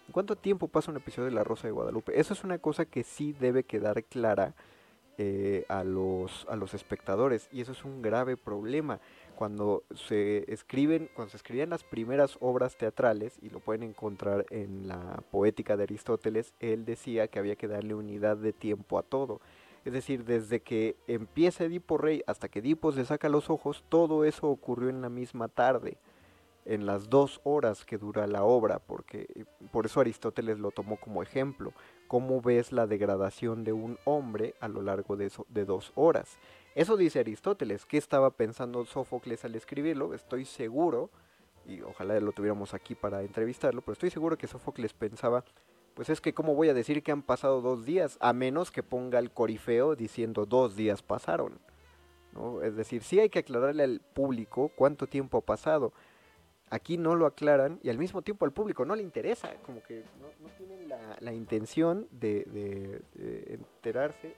Speaker 1: ¿En cuánto tiempo pasa un episodio de La Rosa de Guadalupe? Eso es una cosa que sí debe quedar clara eh, a, los, a los espectadores. Y eso es un grave problema. Cuando se escriben, cuando se escribían las primeras obras teatrales, y lo pueden encontrar en la poética de Aristóteles, él decía que había que darle unidad de tiempo a todo. Es decir, desde que empieza Edipo Rey hasta que Edipo se saca los ojos, todo eso ocurrió en la misma tarde, en las dos horas que dura la obra, porque por eso Aristóteles lo tomó como ejemplo. ¿Cómo ves la degradación de un hombre a lo largo de, eso- de dos horas? Eso dice Aristóteles. ¿Qué estaba pensando Sófocles al escribirlo? Estoy seguro, y ojalá lo tuviéramos aquí para entrevistarlo, pero estoy seguro que Sófocles pensaba, pues es que cómo voy a decir que han pasado dos días, a menos que ponga el corifeo diciendo dos días pasaron. ¿no? Es decir, sí hay que aclararle al público cuánto tiempo ha pasado. Aquí no lo aclaran y al mismo tiempo al público no le interesa, como que no, tienen la, intención de- de enterarse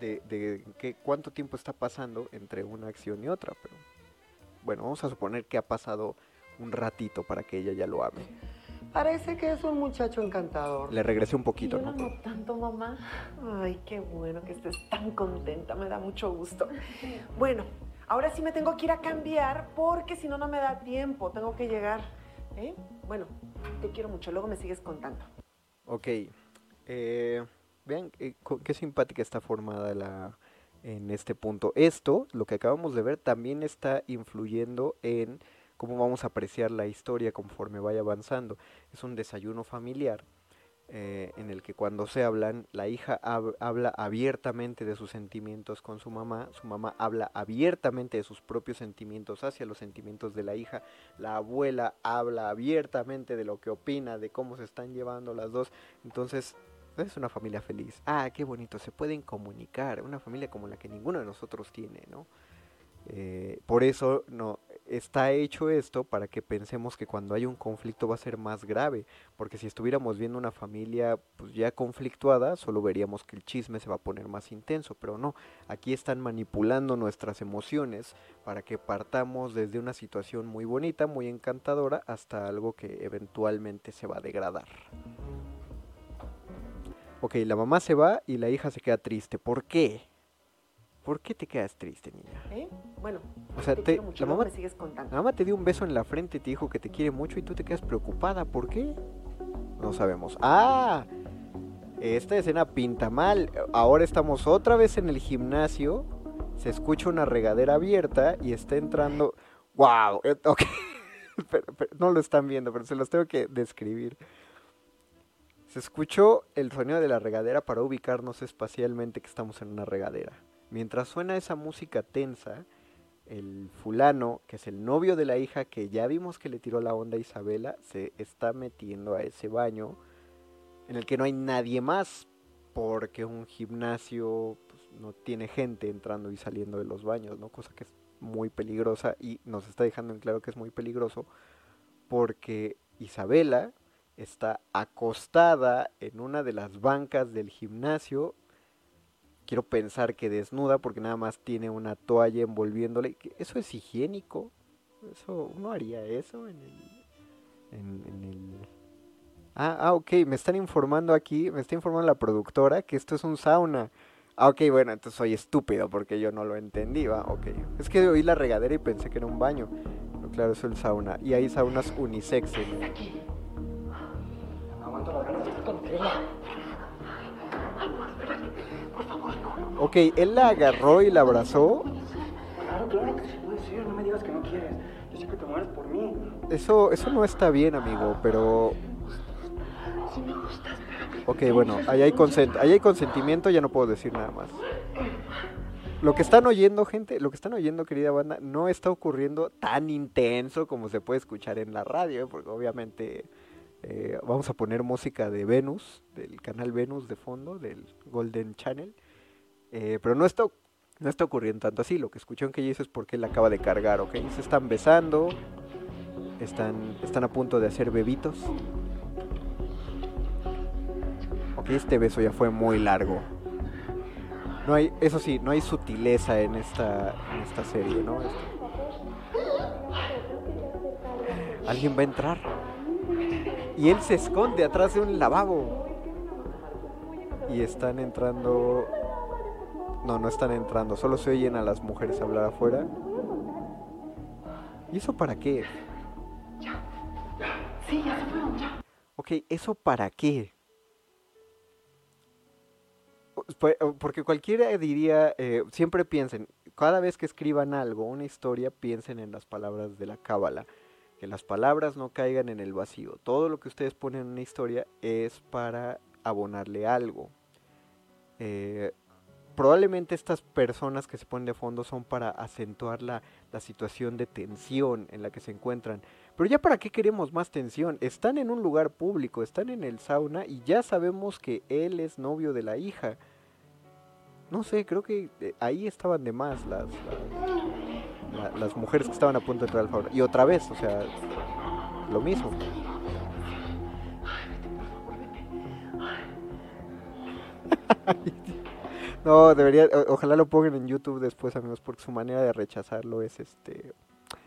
Speaker 1: de, de qué, cuánto tiempo está pasando entre una acción y otra. Pero bueno, vamos a suponer que ha pasado un ratito para que ella ya lo ame.
Speaker 7: Parece que es un muchacho encantador.
Speaker 1: Le regresé un poquito, ¿no?
Speaker 6: amo tanto, mamá. Ay, qué bueno que estés tan contenta, me da mucho gusto. Bueno, ahora sí me tengo que ir a cambiar porque si no, no me da tiempo, tengo que llegar. ¿eh? Bueno, te quiero mucho, luego me sigues contando.
Speaker 1: Ok. eh, vean eh, qué simpática está formada la en este punto. Esto, lo que acabamos de ver, también está influyendo en cómo vamos a apreciar la historia conforme vaya avanzando. Es un desayuno familiar eh, en el que cuando se hablan, la hija hab- habla abiertamente de sus sentimientos con su mamá, su mamá habla abiertamente de sus propios sentimientos hacia los sentimientos de la hija, la abuela habla abiertamente de lo que opina, de cómo se están llevando las dos, entonces es una familia feliz. Ah, qué bonito, se pueden comunicar, una familia como la que ninguno de nosotros tiene, ¿no? Eh, por eso no está hecho esto para que pensemos que cuando hay un conflicto va a ser más grave, porque si estuviéramos viendo una familia pues ya conflictuada, solo veríamos que el chisme se va a poner más intenso, pero no, aquí están manipulando nuestras emociones para que partamos desde una situación muy bonita, muy encantadora, hasta algo que eventualmente se va a degradar. Ok, la mamá se va y la hija se queda triste. ¿Por qué? ¿Por qué te quedas triste, niña?
Speaker 6: ¿eh? Bueno,
Speaker 1: O sea,
Speaker 6: te
Speaker 1: te-
Speaker 6: quiero mucho,
Speaker 1: la, mamá,
Speaker 6: me sigues contando.
Speaker 1: la mamá te dio un beso en la frente y te dijo que te quiere mucho y tú te quedas preocupada. ¿Por qué? No sabemos. ¡Ah! Esta escena pinta mal. Ahora estamos otra vez en el gimnasio. Se escucha una regadera abierta y está entrando. ¡Wow! Eh, ok. Pero- pero no lo están viendo, pero se los tengo que describir. Se escuchó el sonido de la regadera para ubicarnos espacialmente que estamos en una regadera. Mientras suena esa música tensa, el fulano, que es el novio de la hija que ya vimos que le tiró la onda a Isabela, se está metiendo a ese baño en el que no hay nadie más, porque un gimnasio pues, no tiene gente entrando y saliendo de los baños, ¿no? Cosa que es muy peligrosa y nos está dejando en claro que es muy peligroso porque Isabela está acostada en una de las bancas del gimnasio. Quiero pensar que desnuda porque nada más tiene una toalla envolviéndole. ¿Qué- ¿Eso es higiénico? ¿Eso uno haría eso en el, en, el... Ah, ah, ok, me están informando aquí, me está informando la productora que esto es un sauna. Ah, ok, bueno, entonces soy estúpido porque yo no lo entendí, va, ok. Es que oí la regadera y pensé que era un baño. Pero claro, es el sauna. Y hay saunas Ok, él la agarró y la abrazó.
Speaker 8: Claro, claro que sí. No me digas que no quieres. Yo sé que te mueres por mí.
Speaker 1: Eso, eso no está bien, amigo, pero...
Speaker 8: Si me gustas.
Speaker 1: Ok, bueno, ahí hay, consent ahí hay consentimiento, ya no puedo decir nada más. Lo que están oyendo, gente, lo que están oyendo, querida banda, no está ocurriendo tan intenso como se puede escuchar en la radio, porque obviamente eh, vamos a poner música de Venus, del canal Venus de fondo, del Golden Channel, eh, pero no está, No está ocurriendo tanto así, lo que escucharon que hizo es porque él acaba de cargar, ¿ok? Se están besando, están, están a punto de hacer bebitos. Ok, este beso ya fue muy largo. No hay, eso sí, no hay sutileza en esta, en esta serie, ¿no? Alguien va a entrar. Y él se esconde atrás de un lavabo. Y están entrando... No, no están entrando. Solo se oyen a las mujeres hablar afuera. ¿Y eso para qué?
Speaker 6: Sí, ya se fueron, ya.
Speaker 1: Ok, ¿eso para qué? Porque cualquiera diría, eh, siempre piensen, cada vez que escriban algo, una historia, piensen en las palabras de la cábala. Que las palabras no caigan en el vacío. Todo lo que ustedes ponen en una historia es para abonarle algo. Eh, probablemente estas personas que se ponen de fondo son para acentuar la, la, situación de tensión en la que se encuentran. Pero ya para qué queremos más tensión? Están en un lugar público, están en el sauna y ya sabemos que él es novio de la hija. No sé, creo que eh, ahí estaban de más las, las, la, las mujeres que estaban a punto de entrar al sauna. Y otra vez, o sea, lo mismo. No, debería, ojalá lo pongan en YouTube después, amigos, porque su manera de rechazarlo es este...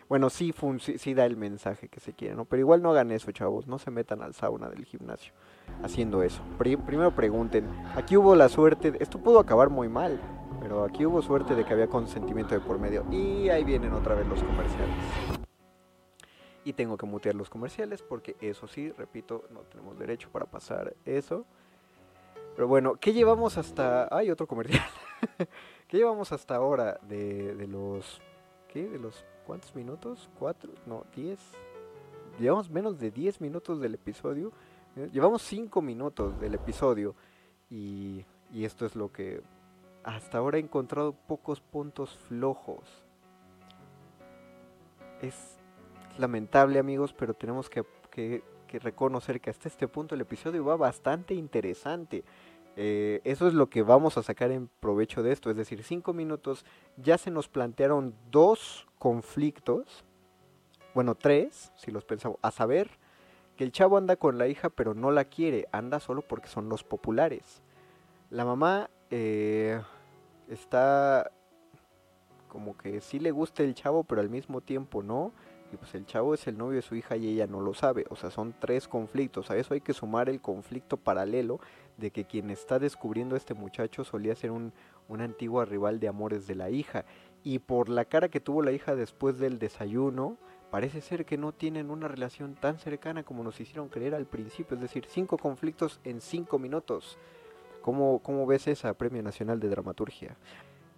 Speaker 1: Bueno, sí, sí, sí, da el mensaje que se quiere, ¿no? Pero igual no hagan eso, chavos, no se metan al sauna del gimnasio haciendo eso. primero pregunten, aquí hubo la suerte, esto pudo acabar muy mal, pero aquí hubo suerte de que había consentimiento de por medio. Y ahí vienen otra vez los comerciales. Y tengo que mutear los comerciales porque eso sí, repito, no tenemos derecho para pasar eso. Pero bueno, ¿qué llevamos hasta... Hay otro comercial. ¿Qué llevamos hasta ahora de, de, los... ¿Qué? ¿De los cuántos minutos? ¿Cuatro? No, diez. Llevamos menos de diez minutos del episodio. Llevamos cinco minutos del episodio. Y, y esto es lo que... Hasta ahora he encontrado pocos puntos flojos. Es lamentable amigos, pero tenemos que, que reconocer que hasta este punto el episodio va bastante interesante. Eh, eso es lo que vamos a sacar en provecho de esto. Es decir, cinco minutos ya se nos plantearon dos conflictos. Bueno, tres, si los pensamos. A saber, que el chavo anda con la hija pero no la quiere. Anda solo porque son los populares. La mamá eh, está como que sí le gusta el chavo pero al mismo tiempo no y pues el chavo es el novio de su hija y ella no lo sabe. O sea, son tres conflictos. A eso hay que sumar el conflicto paralelo de que quien está descubriendo a este muchacho solía ser un, una antigua rival de amores de la hija. Y por la cara que tuvo la hija después del desayuno, parece ser que no tienen una relación tan cercana como nos hicieron creer al principio. Es decir, cinco conflictos en cinco minutos. ¿Cómo, cómo ves esa Premio Nacional de Dramaturgia?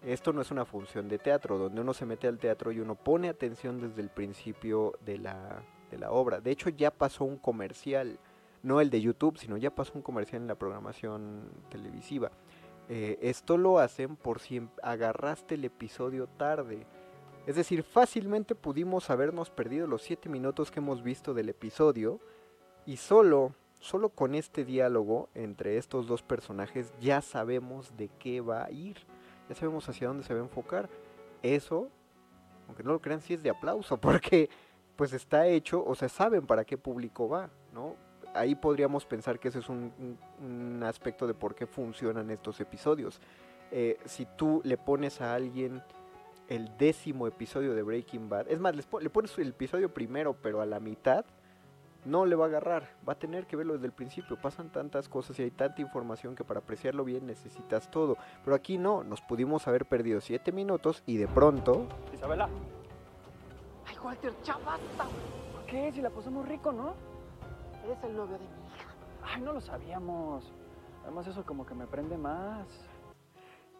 Speaker 1: Esto no es una función de teatro, donde uno se mete al teatro y uno pone atención desde el principio de la, de la obra. De hecho, ya pasó un comercial, no el de YouTube, sino ya pasó un comercial en la programación televisiva. Eh, esto lo hacen por si agarraste el episodio tarde. Es decir, fácilmente pudimos habernos perdido los 7 minutos que hemos visto del episodio y solo, solo con este diálogo entre estos dos personajes ya sabemos de qué va a ir ya sabemos hacia dónde se va a enfocar. Eso, aunque no lo crean, sí es de aplauso, porque pues está hecho, o sea, saben para qué público va, ¿no? Ahí podríamos pensar que ese es un, aspecto de por qué funcionan estos episodios. Eh, si tú le pones a alguien el décimo episodio de Breaking Bad, es más, le pones el episodio primero, pero a la mitad, no le va a agarrar, va a tener que verlo desde el principio. Pasan tantas cosas y hay tanta información que para apreciarlo bien necesitas todo. Pero aquí no, nos pudimos haber perdido siete minutos y de pronto...
Speaker 4: Isabela.
Speaker 6: Ay, Walter, ya basta.
Speaker 4: ¿Por qué? Si la pasamos rico, ¿no?
Speaker 6: Eres el novio de mi hija.
Speaker 4: Ay, no lo sabíamos. Además eso como que me prende más.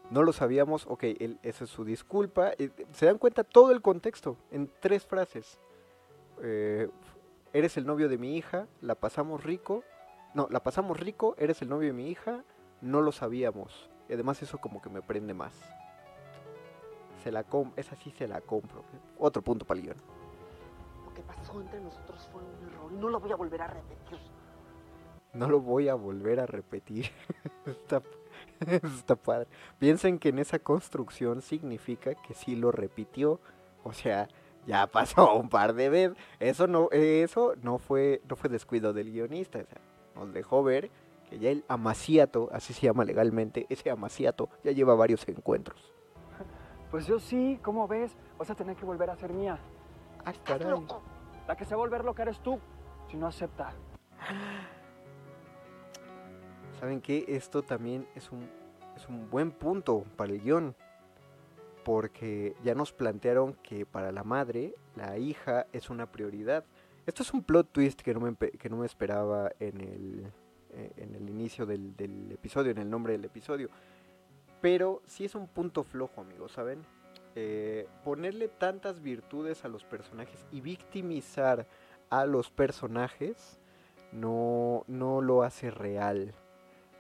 Speaker 1: No lo sabíamos, ok, esa es su disculpa. Eh, Se dan cuenta todo el contexto en tres frases. Eh, eres el novio de mi hija, la pasamos rico. No, la pasamos rico, eres el novio de mi hija, no lo sabíamos. Y además eso como que me prende más. Se la com esa sí se la compro. Otro punto para
Speaker 6: Lo que pasó entre nosotros fue un error y no lo voy a volver a repetir.
Speaker 1: no lo voy a volver a repetir. está, está padre. Piensen que en esa construcción significa que sí lo repitió. O sea, ya pasó un par de veces. Eso no, eso no fue, no fue descuido del guionista. O sea, nos dejó ver que ya el amaciato, así se llama legalmente, ese amaciato ya lleva varios encuentros.
Speaker 4: Pues yo sí, ¿cómo ves? Vas a tener que volver a ser mía.
Speaker 1: ¡Ay, caray!
Speaker 4: La que se va a volver lo que eres tú, si no acepta.
Speaker 1: ¿Saben qué? Esto también es un, es un buen punto para el guion. Porque ya nos plantearon que para la madre, la hija es una prioridad. Esto es un plot twist que no me, que no me esperaba en el, eh, en el inicio del, del episodio, en el nombre del episodio. Pero sí es un punto flojo, amigos, ¿saben? Eh, ponerle tantas virtudes a los personajes y victimizar a los personajes no, no lo hace real.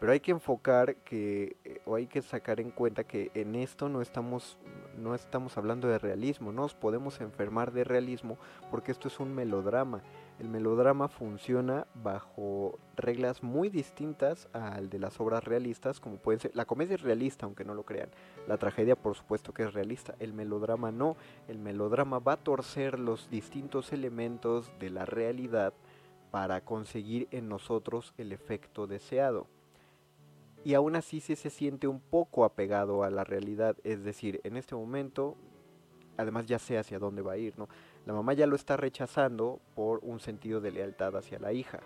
Speaker 1: Pero hay que enfocar que, eh, o hay que sacar en cuenta que en esto no estamos, no estamos hablando de realismo, no nos podemos enfermar de realismo porque esto es un melodrama. El melodrama funciona bajo reglas muy distintas al de las obras realistas, como pueden ser, la comedia es realista, aunque no lo crean, la tragedia por supuesto que es realista, el melodrama no, el melodrama va a torcer los distintos elementos de la realidad para conseguir en nosotros el efecto deseado y aún así sí se siente un poco apegado a la realidad, es decir, en este momento, además ya sé hacia dónde va a ir, ¿no? La mamá ya lo está rechazando por un sentido de lealtad hacia la hija.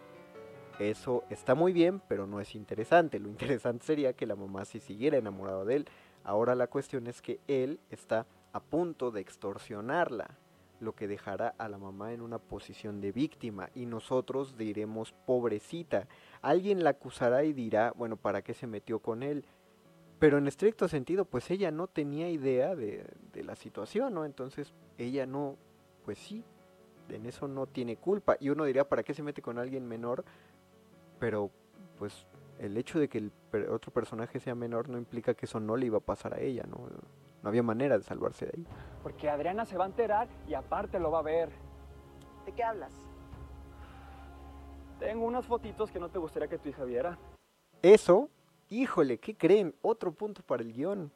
Speaker 1: Eso está muy bien, pero no es interesante. Lo interesante sería que la mamá sí siguiera enamorada de él. Ahora la cuestión es que él está a punto de extorsionarla lo que dejará a la mamá en una posición de víctima y nosotros diremos pobrecita. Alguien la acusará y dirá, bueno, ¿para qué se metió con él? Pero en estricto sentido, pues ella no tenía idea de, la situación, ¿no? Entonces ella no, pues sí, en eso no tiene culpa. Y uno diría, ¿para qué se mete con alguien menor? Pero pues el hecho de que el otro personaje sea menor no implica que eso no le iba a pasar a ella, ¿no? No había manera de salvarse de ahí.
Speaker 4: Porque Adriana se va a enterar y aparte lo va a ver.
Speaker 6: ¿De qué hablas?
Speaker 4: Tengo unas fotitos que no te gustaría que tu hija viera.
Speaker 1: Eso, híjole, ¿qué creen? Otro punto para el guion.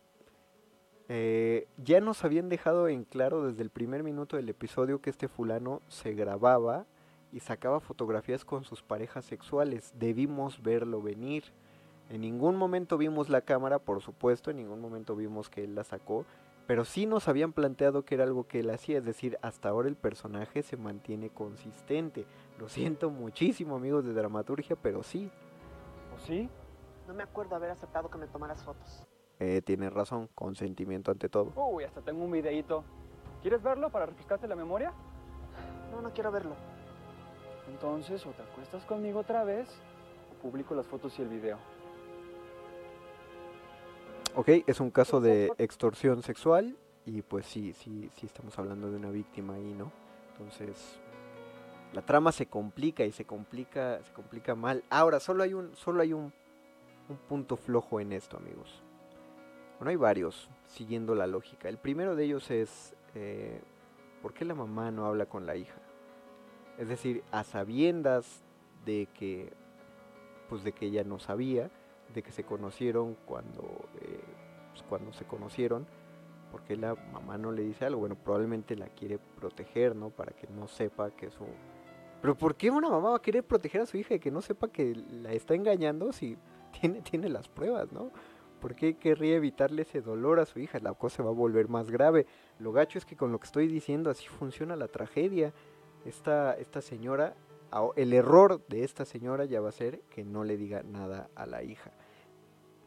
Speaker 1: Eh, ya nos habían dejado en claro desde el primer minuto del episodio que este fulano se grababa y sacaba fotografías con sus parejas sexuales. Debimos verlo venir. En ningún momento vimos la cámara, por supuesto, en ningún momento vimos que él la sacó, pero sí nos habían planteado que era algo que él hacía, es decir, hasta ahora el personaje se mantiene consistente. Lo siento muchísimo, amigos de dramaturgia, pero sí.
Speaker 4: ¿O sí?
Speaker 6: No me acuerdo haber aceptado que me tomaras fotos.
Speaker 1: Eh, tienes razón, consentimiento ante todo.
Speaker 4: Uy, hasta tengo un videíto. ¿Quieres verlo para refrescarte la memoria?
Speaker 6: No, no quiero verlo.
Speaker 4: Entonces, o te acuestas conmigo otra vez, o publico las fotos y el video.
Speaker 1: Ok, es un caso de extorsión sexual y pues sí, sí, sí estamos hablando de una víctima ahí, ¿no? Entonces, la trama se complica y se complica, se complica mal. Ahora, solo hay un, solo hay un, un punto flojo en esto, amigos. Bueno, hay varios, siguiendo la lógica. El primero de ellos es, eh, ¿por qué la mamá no habla con la hija? Es decir, a sabiendas de que, pues de que ella no sabía, de que se conocieron cuando, eh, pues cuando se conocieron, porque la mamá no le dice algo, bueno, probablemente la quiere proteger, ¿no? Para que no sepa que su... Pero ¿por qué una mamá va a querer proteger a su hija y que no sepa que la está engañando si tiene, tiene las pruebas, ¿no? ¿Por qué querría evitarle ese dolor a su hija? La cosa se va a volver más grave. Lo gacho es que con lo que estoy diciendo así funciona la tragedia. Esta, esta señora, el error de esta señora ya va a ser que no le diga nada a la hija.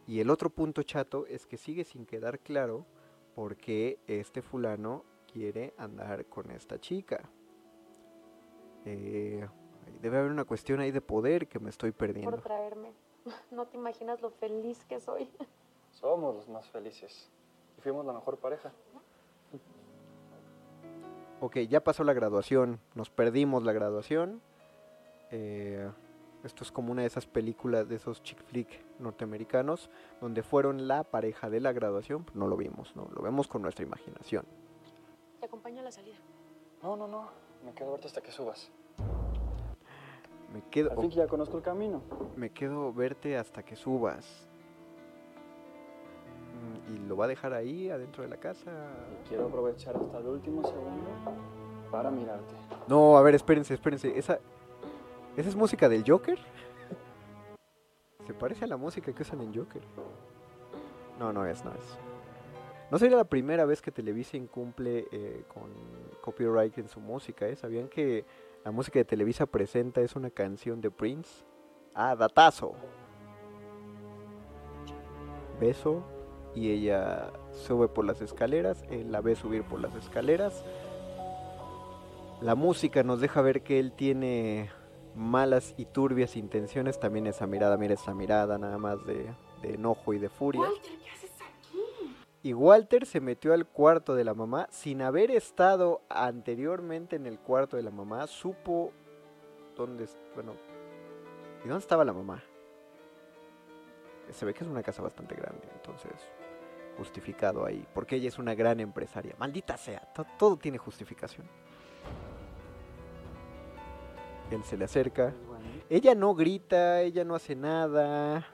Speaker 1: Y el otro punto chato es que sigue sin quedar claro por qué este fulano quiere andar con esta chica. Eh, debe haber una cuestión ahí de poder que me estoy perdiendo.
Speaker 2: Por traerme. No te imaginas lo feliz que soy.
Speaker 4: Somos los más felices. Y fuimos la mejor pareja.
Speaker 1: Ok, ya pasó la graduación. Nos perdimos la graduación. Eh, esto es como una de esas películas de esos chick flick norteamericanos donde fueron la pareja de la graduación. No lo vimos, no, lo vemos con nuestra imaginación.
Speaker 2: Te acompaño a la salida.
Speaker 4: No, no, no. Me quedo ahorita hasta que subas.
Speaker 1: Me quedo,
Speaker 4: Al fin que ya conozco el camino.
Speaker 1: me quedo verte hasta que subas. Mm, ¿Y lo va a dejar ahí, adentro de la casa?
Speaker 4: Y quiero aprovechar hasta el último segundo para mirarte.
Speaker 1: No, a ver, espérense, espérense. ¿Esa, ¿Esa es música del Joker? Se parece a la música que usan en Joker. No, no es, no es. No sería la primera vez que Televisa incumple eh, con copyright en su música, ¿eh? ¿Sabían que la música de Televisa Presenta es una canción de Prince? Ah, datazo. Beso y ella sube por las escaleras, él la ve subir por las escaleras. La música nos deja ver que él tiene malas y turbias intenciones, también esa mirada, mira esa mirada nada más de, de enojo y de furia.
Speaker 6: Walter, ¿qué haces aquí?
Speaker 1: Y Walter se metió al cuarto de la mamá sin haber estado anteriormente en el cuarto de la mamá. Supo dónde, bueno, ¿y dónde estaba la mamá? Se ve que es una casa bastante grande, entonces justificado ahí, porque ella es una gran empresaria. Maldita sea, to- todo tiene justificación. Él se le acerca. Ella no grita, ella no hace nada.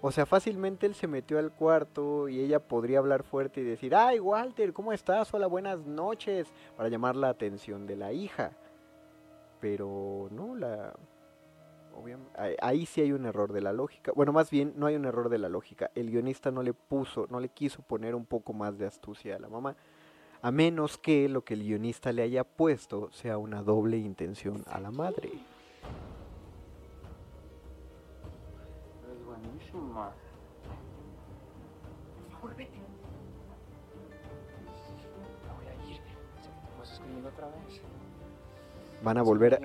Speaker 1: O sea, fácilmente él se metió al cuarto y ella podría hablar fuerte y decir, ay Walter, ¿cómo estás? Hola, buenas noches, para llamar la atención de la hija. Pero no, la... obviam- ahí- Ahí sí hay un error de la lógica. Bueno, más bien no hay un error de la lógica. El guionista no le puso, no le quiso poner un poco más de astucia a la mamá. A menos que lo que el guionista le haya puesto sea una doble intención a la madre.
Speaker 4: Buenísima. Otra vez.
Speaker 1: Van a volver a,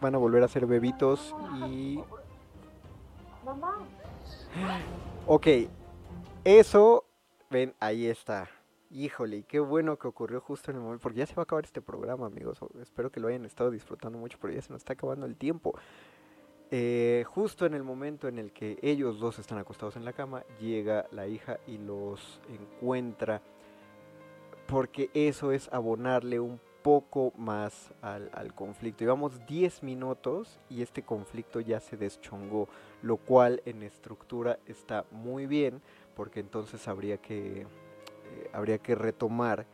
Speaker 1: van a volver a ser bebitos y
Speaker 6: Mamá.
Speaker 1: Ok, eso, ven, ahí está. Híjole, y qué bueno que ocurrió justo en el momento, porque ya se va a acabar este programa, amigos. Espero que lo hayan estado disfrutando mucho, pero ya se nos está acabando el tiempo. Eh, justo en el momento en el que ellos dos están acostados en la cama, llega la hija y los encuentra, porque eso es abonarle un poco más al, al conflicto. Llevamos 10 minutos y este conflicto ya se deschongó lo cual en estructura está muy bien porque entonces habría que eh, habría que retomar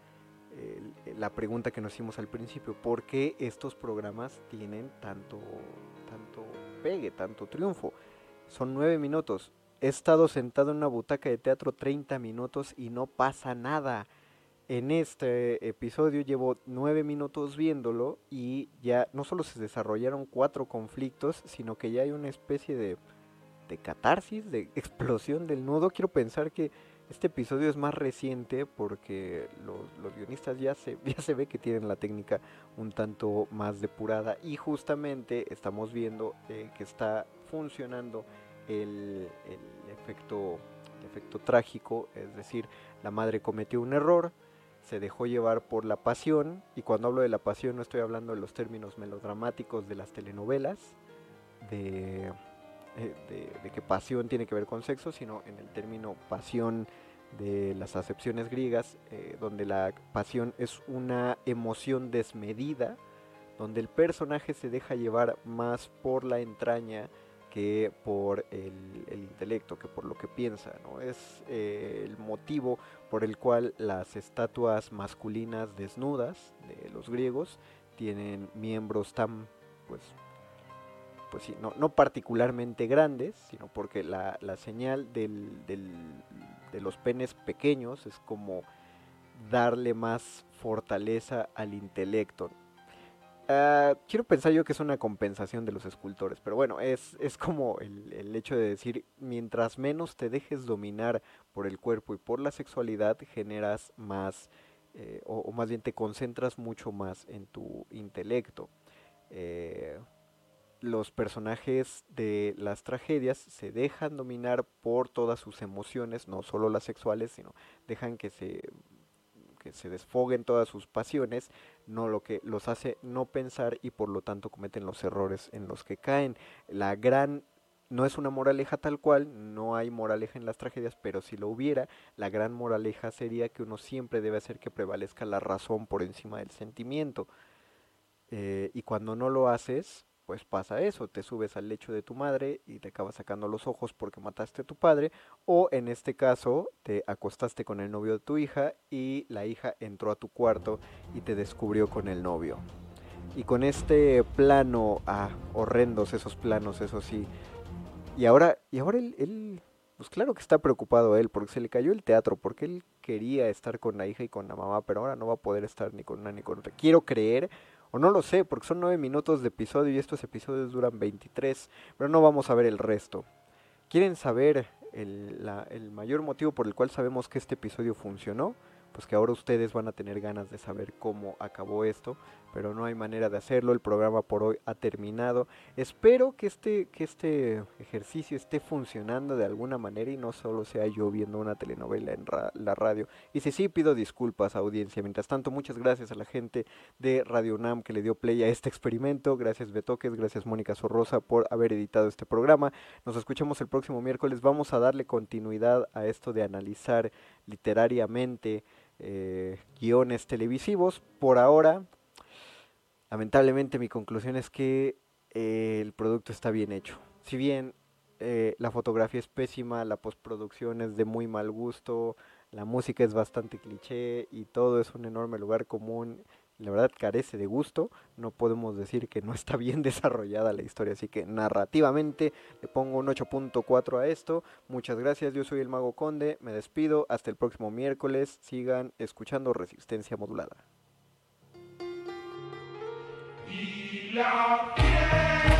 Speaker 1: el- la pregunta que nos hicimos al principio ¿por qué estos programas tienen tanto tanto pegue tanto triunfo? son nueve minutos he estado sentado en una butaca de teatro 30 minutos y no pasa nada en este episodio llevo nueve minutos viéndolo y ya no solo se desarrollaron cuatro conflictos, sino que ya hay una especie de, de catarsis, de explosión del nudo. Quiero pensar que este episodio es más reciente porque los, los guionistas ya se, ya se ve que tienen la técnica un tanto más depurada y justamente estamos viendo eh, que está funcionando el, el efecto, el efecto trágico, es decir, la madre cometió un error, se dejó llevar por la pasión, y cuando hablo de la pasión no estoy hablando de los términos melodramáticos de las telenovelas, de, eh, de, que pasión tiene que ver con sexo, sino en el término pasión de las acepciones griegas, eh, donde la pasión es una emoción desmedida, donde el personaje se deja llevar más por la entraña que por el, el intelecto, que por lo que piensa, ¿no? Es eh, el motivo por el cual las estatuas masculinas desnudas de los griegos tienen miembros tan, pues, pues sí, no, no particularmente grandes, sino porque la, la señal del, de los penes pequeños es como darle más fortaleza al intelecto. Ah, quiero pensar yo que es una compensación de los escultores, pero bueno, es, es como el, el hecho de decir, mientras menos te dejes dominar por el cuerpo y por la sexualidad, generas más, eh, o, o más bien te concentras mucho más en tu intelecto. Eh, los personajes de las tragedias se dejan dominar por todas sus emociones, no solo las sexuales, sino dejan que se que se desfoguen todas sus pasiones, no lo que los hace no pensar y por lo tanto cometen los errores en los que caen. La gran no es una moraleja tal cual, no hay moraleja en las tragedias, pero si lo hubiera, la gran moraleja sería que uno siempre debe hacer que prevalezca la razón por encima del sentimiento. Eh, y cuando no lo haces, pues pasa eso, te subes al lecho de tu madre y te acabas sacando los ojos porque mataste a tu padre, o en este caso te acostaste con el novio de tu hija y la hija entró a tu cuarto y te descubrió con el novio. Y con este plano, ah, horrendos esos planos, eso sí. Y ahora, y ahora él, pues claro que está preocupado él, porque se le cayó el teatro, porque él quería estar con la hija y con la mamá, pero ahora no va a poder estar ni con una ni con otra. Quiero creer o no lo sé, porque son nueve minutos de episodio y estos episodios duran 23, pero no vamos a ver el resto. ¿Quieren saber el, el mayor motivo por el cual sabemos que este episodio funcionó? pues que ahora ustedes van a tener ganas de saber cómo acabó esto, pero no hay manera de hacerlo, el programa por hoy ha terminado. Espero que este, que este ejercicio esté funcionando de alguna manera y no solo sea yo viendo una telenovela en la radio. Y si sí, pido disculpas audiencia. Mientras tanto, muchas gracias a la gente de Radio UNAM que le dio play a este experimento. Gracias Betoques, gracias Mónica Sorrosa por haber editado este programa. Nos escuchamos el próximo miércoles. Vamos a darle continuidad a esto de analizar literariamente eh, guiones televisivos. Por ahora, lamentablemente mi conclusión es que eh, el producto está bien hecho. Si bien eh, la fotografía es pésima, la postproducción es de muy mal gusto, la música es bastante cliché y todo es un enorme lugar común la verdad carece de gusto, no podemos decir que no está bien desarrollada la historia, así que narrativamente le pongo un 8.4 a esto. Muchas gracias, yo soy el Mago Conde, me despido, hasta el próximo miércoles, sigan escuchando Resistencia Modulada. Yeah.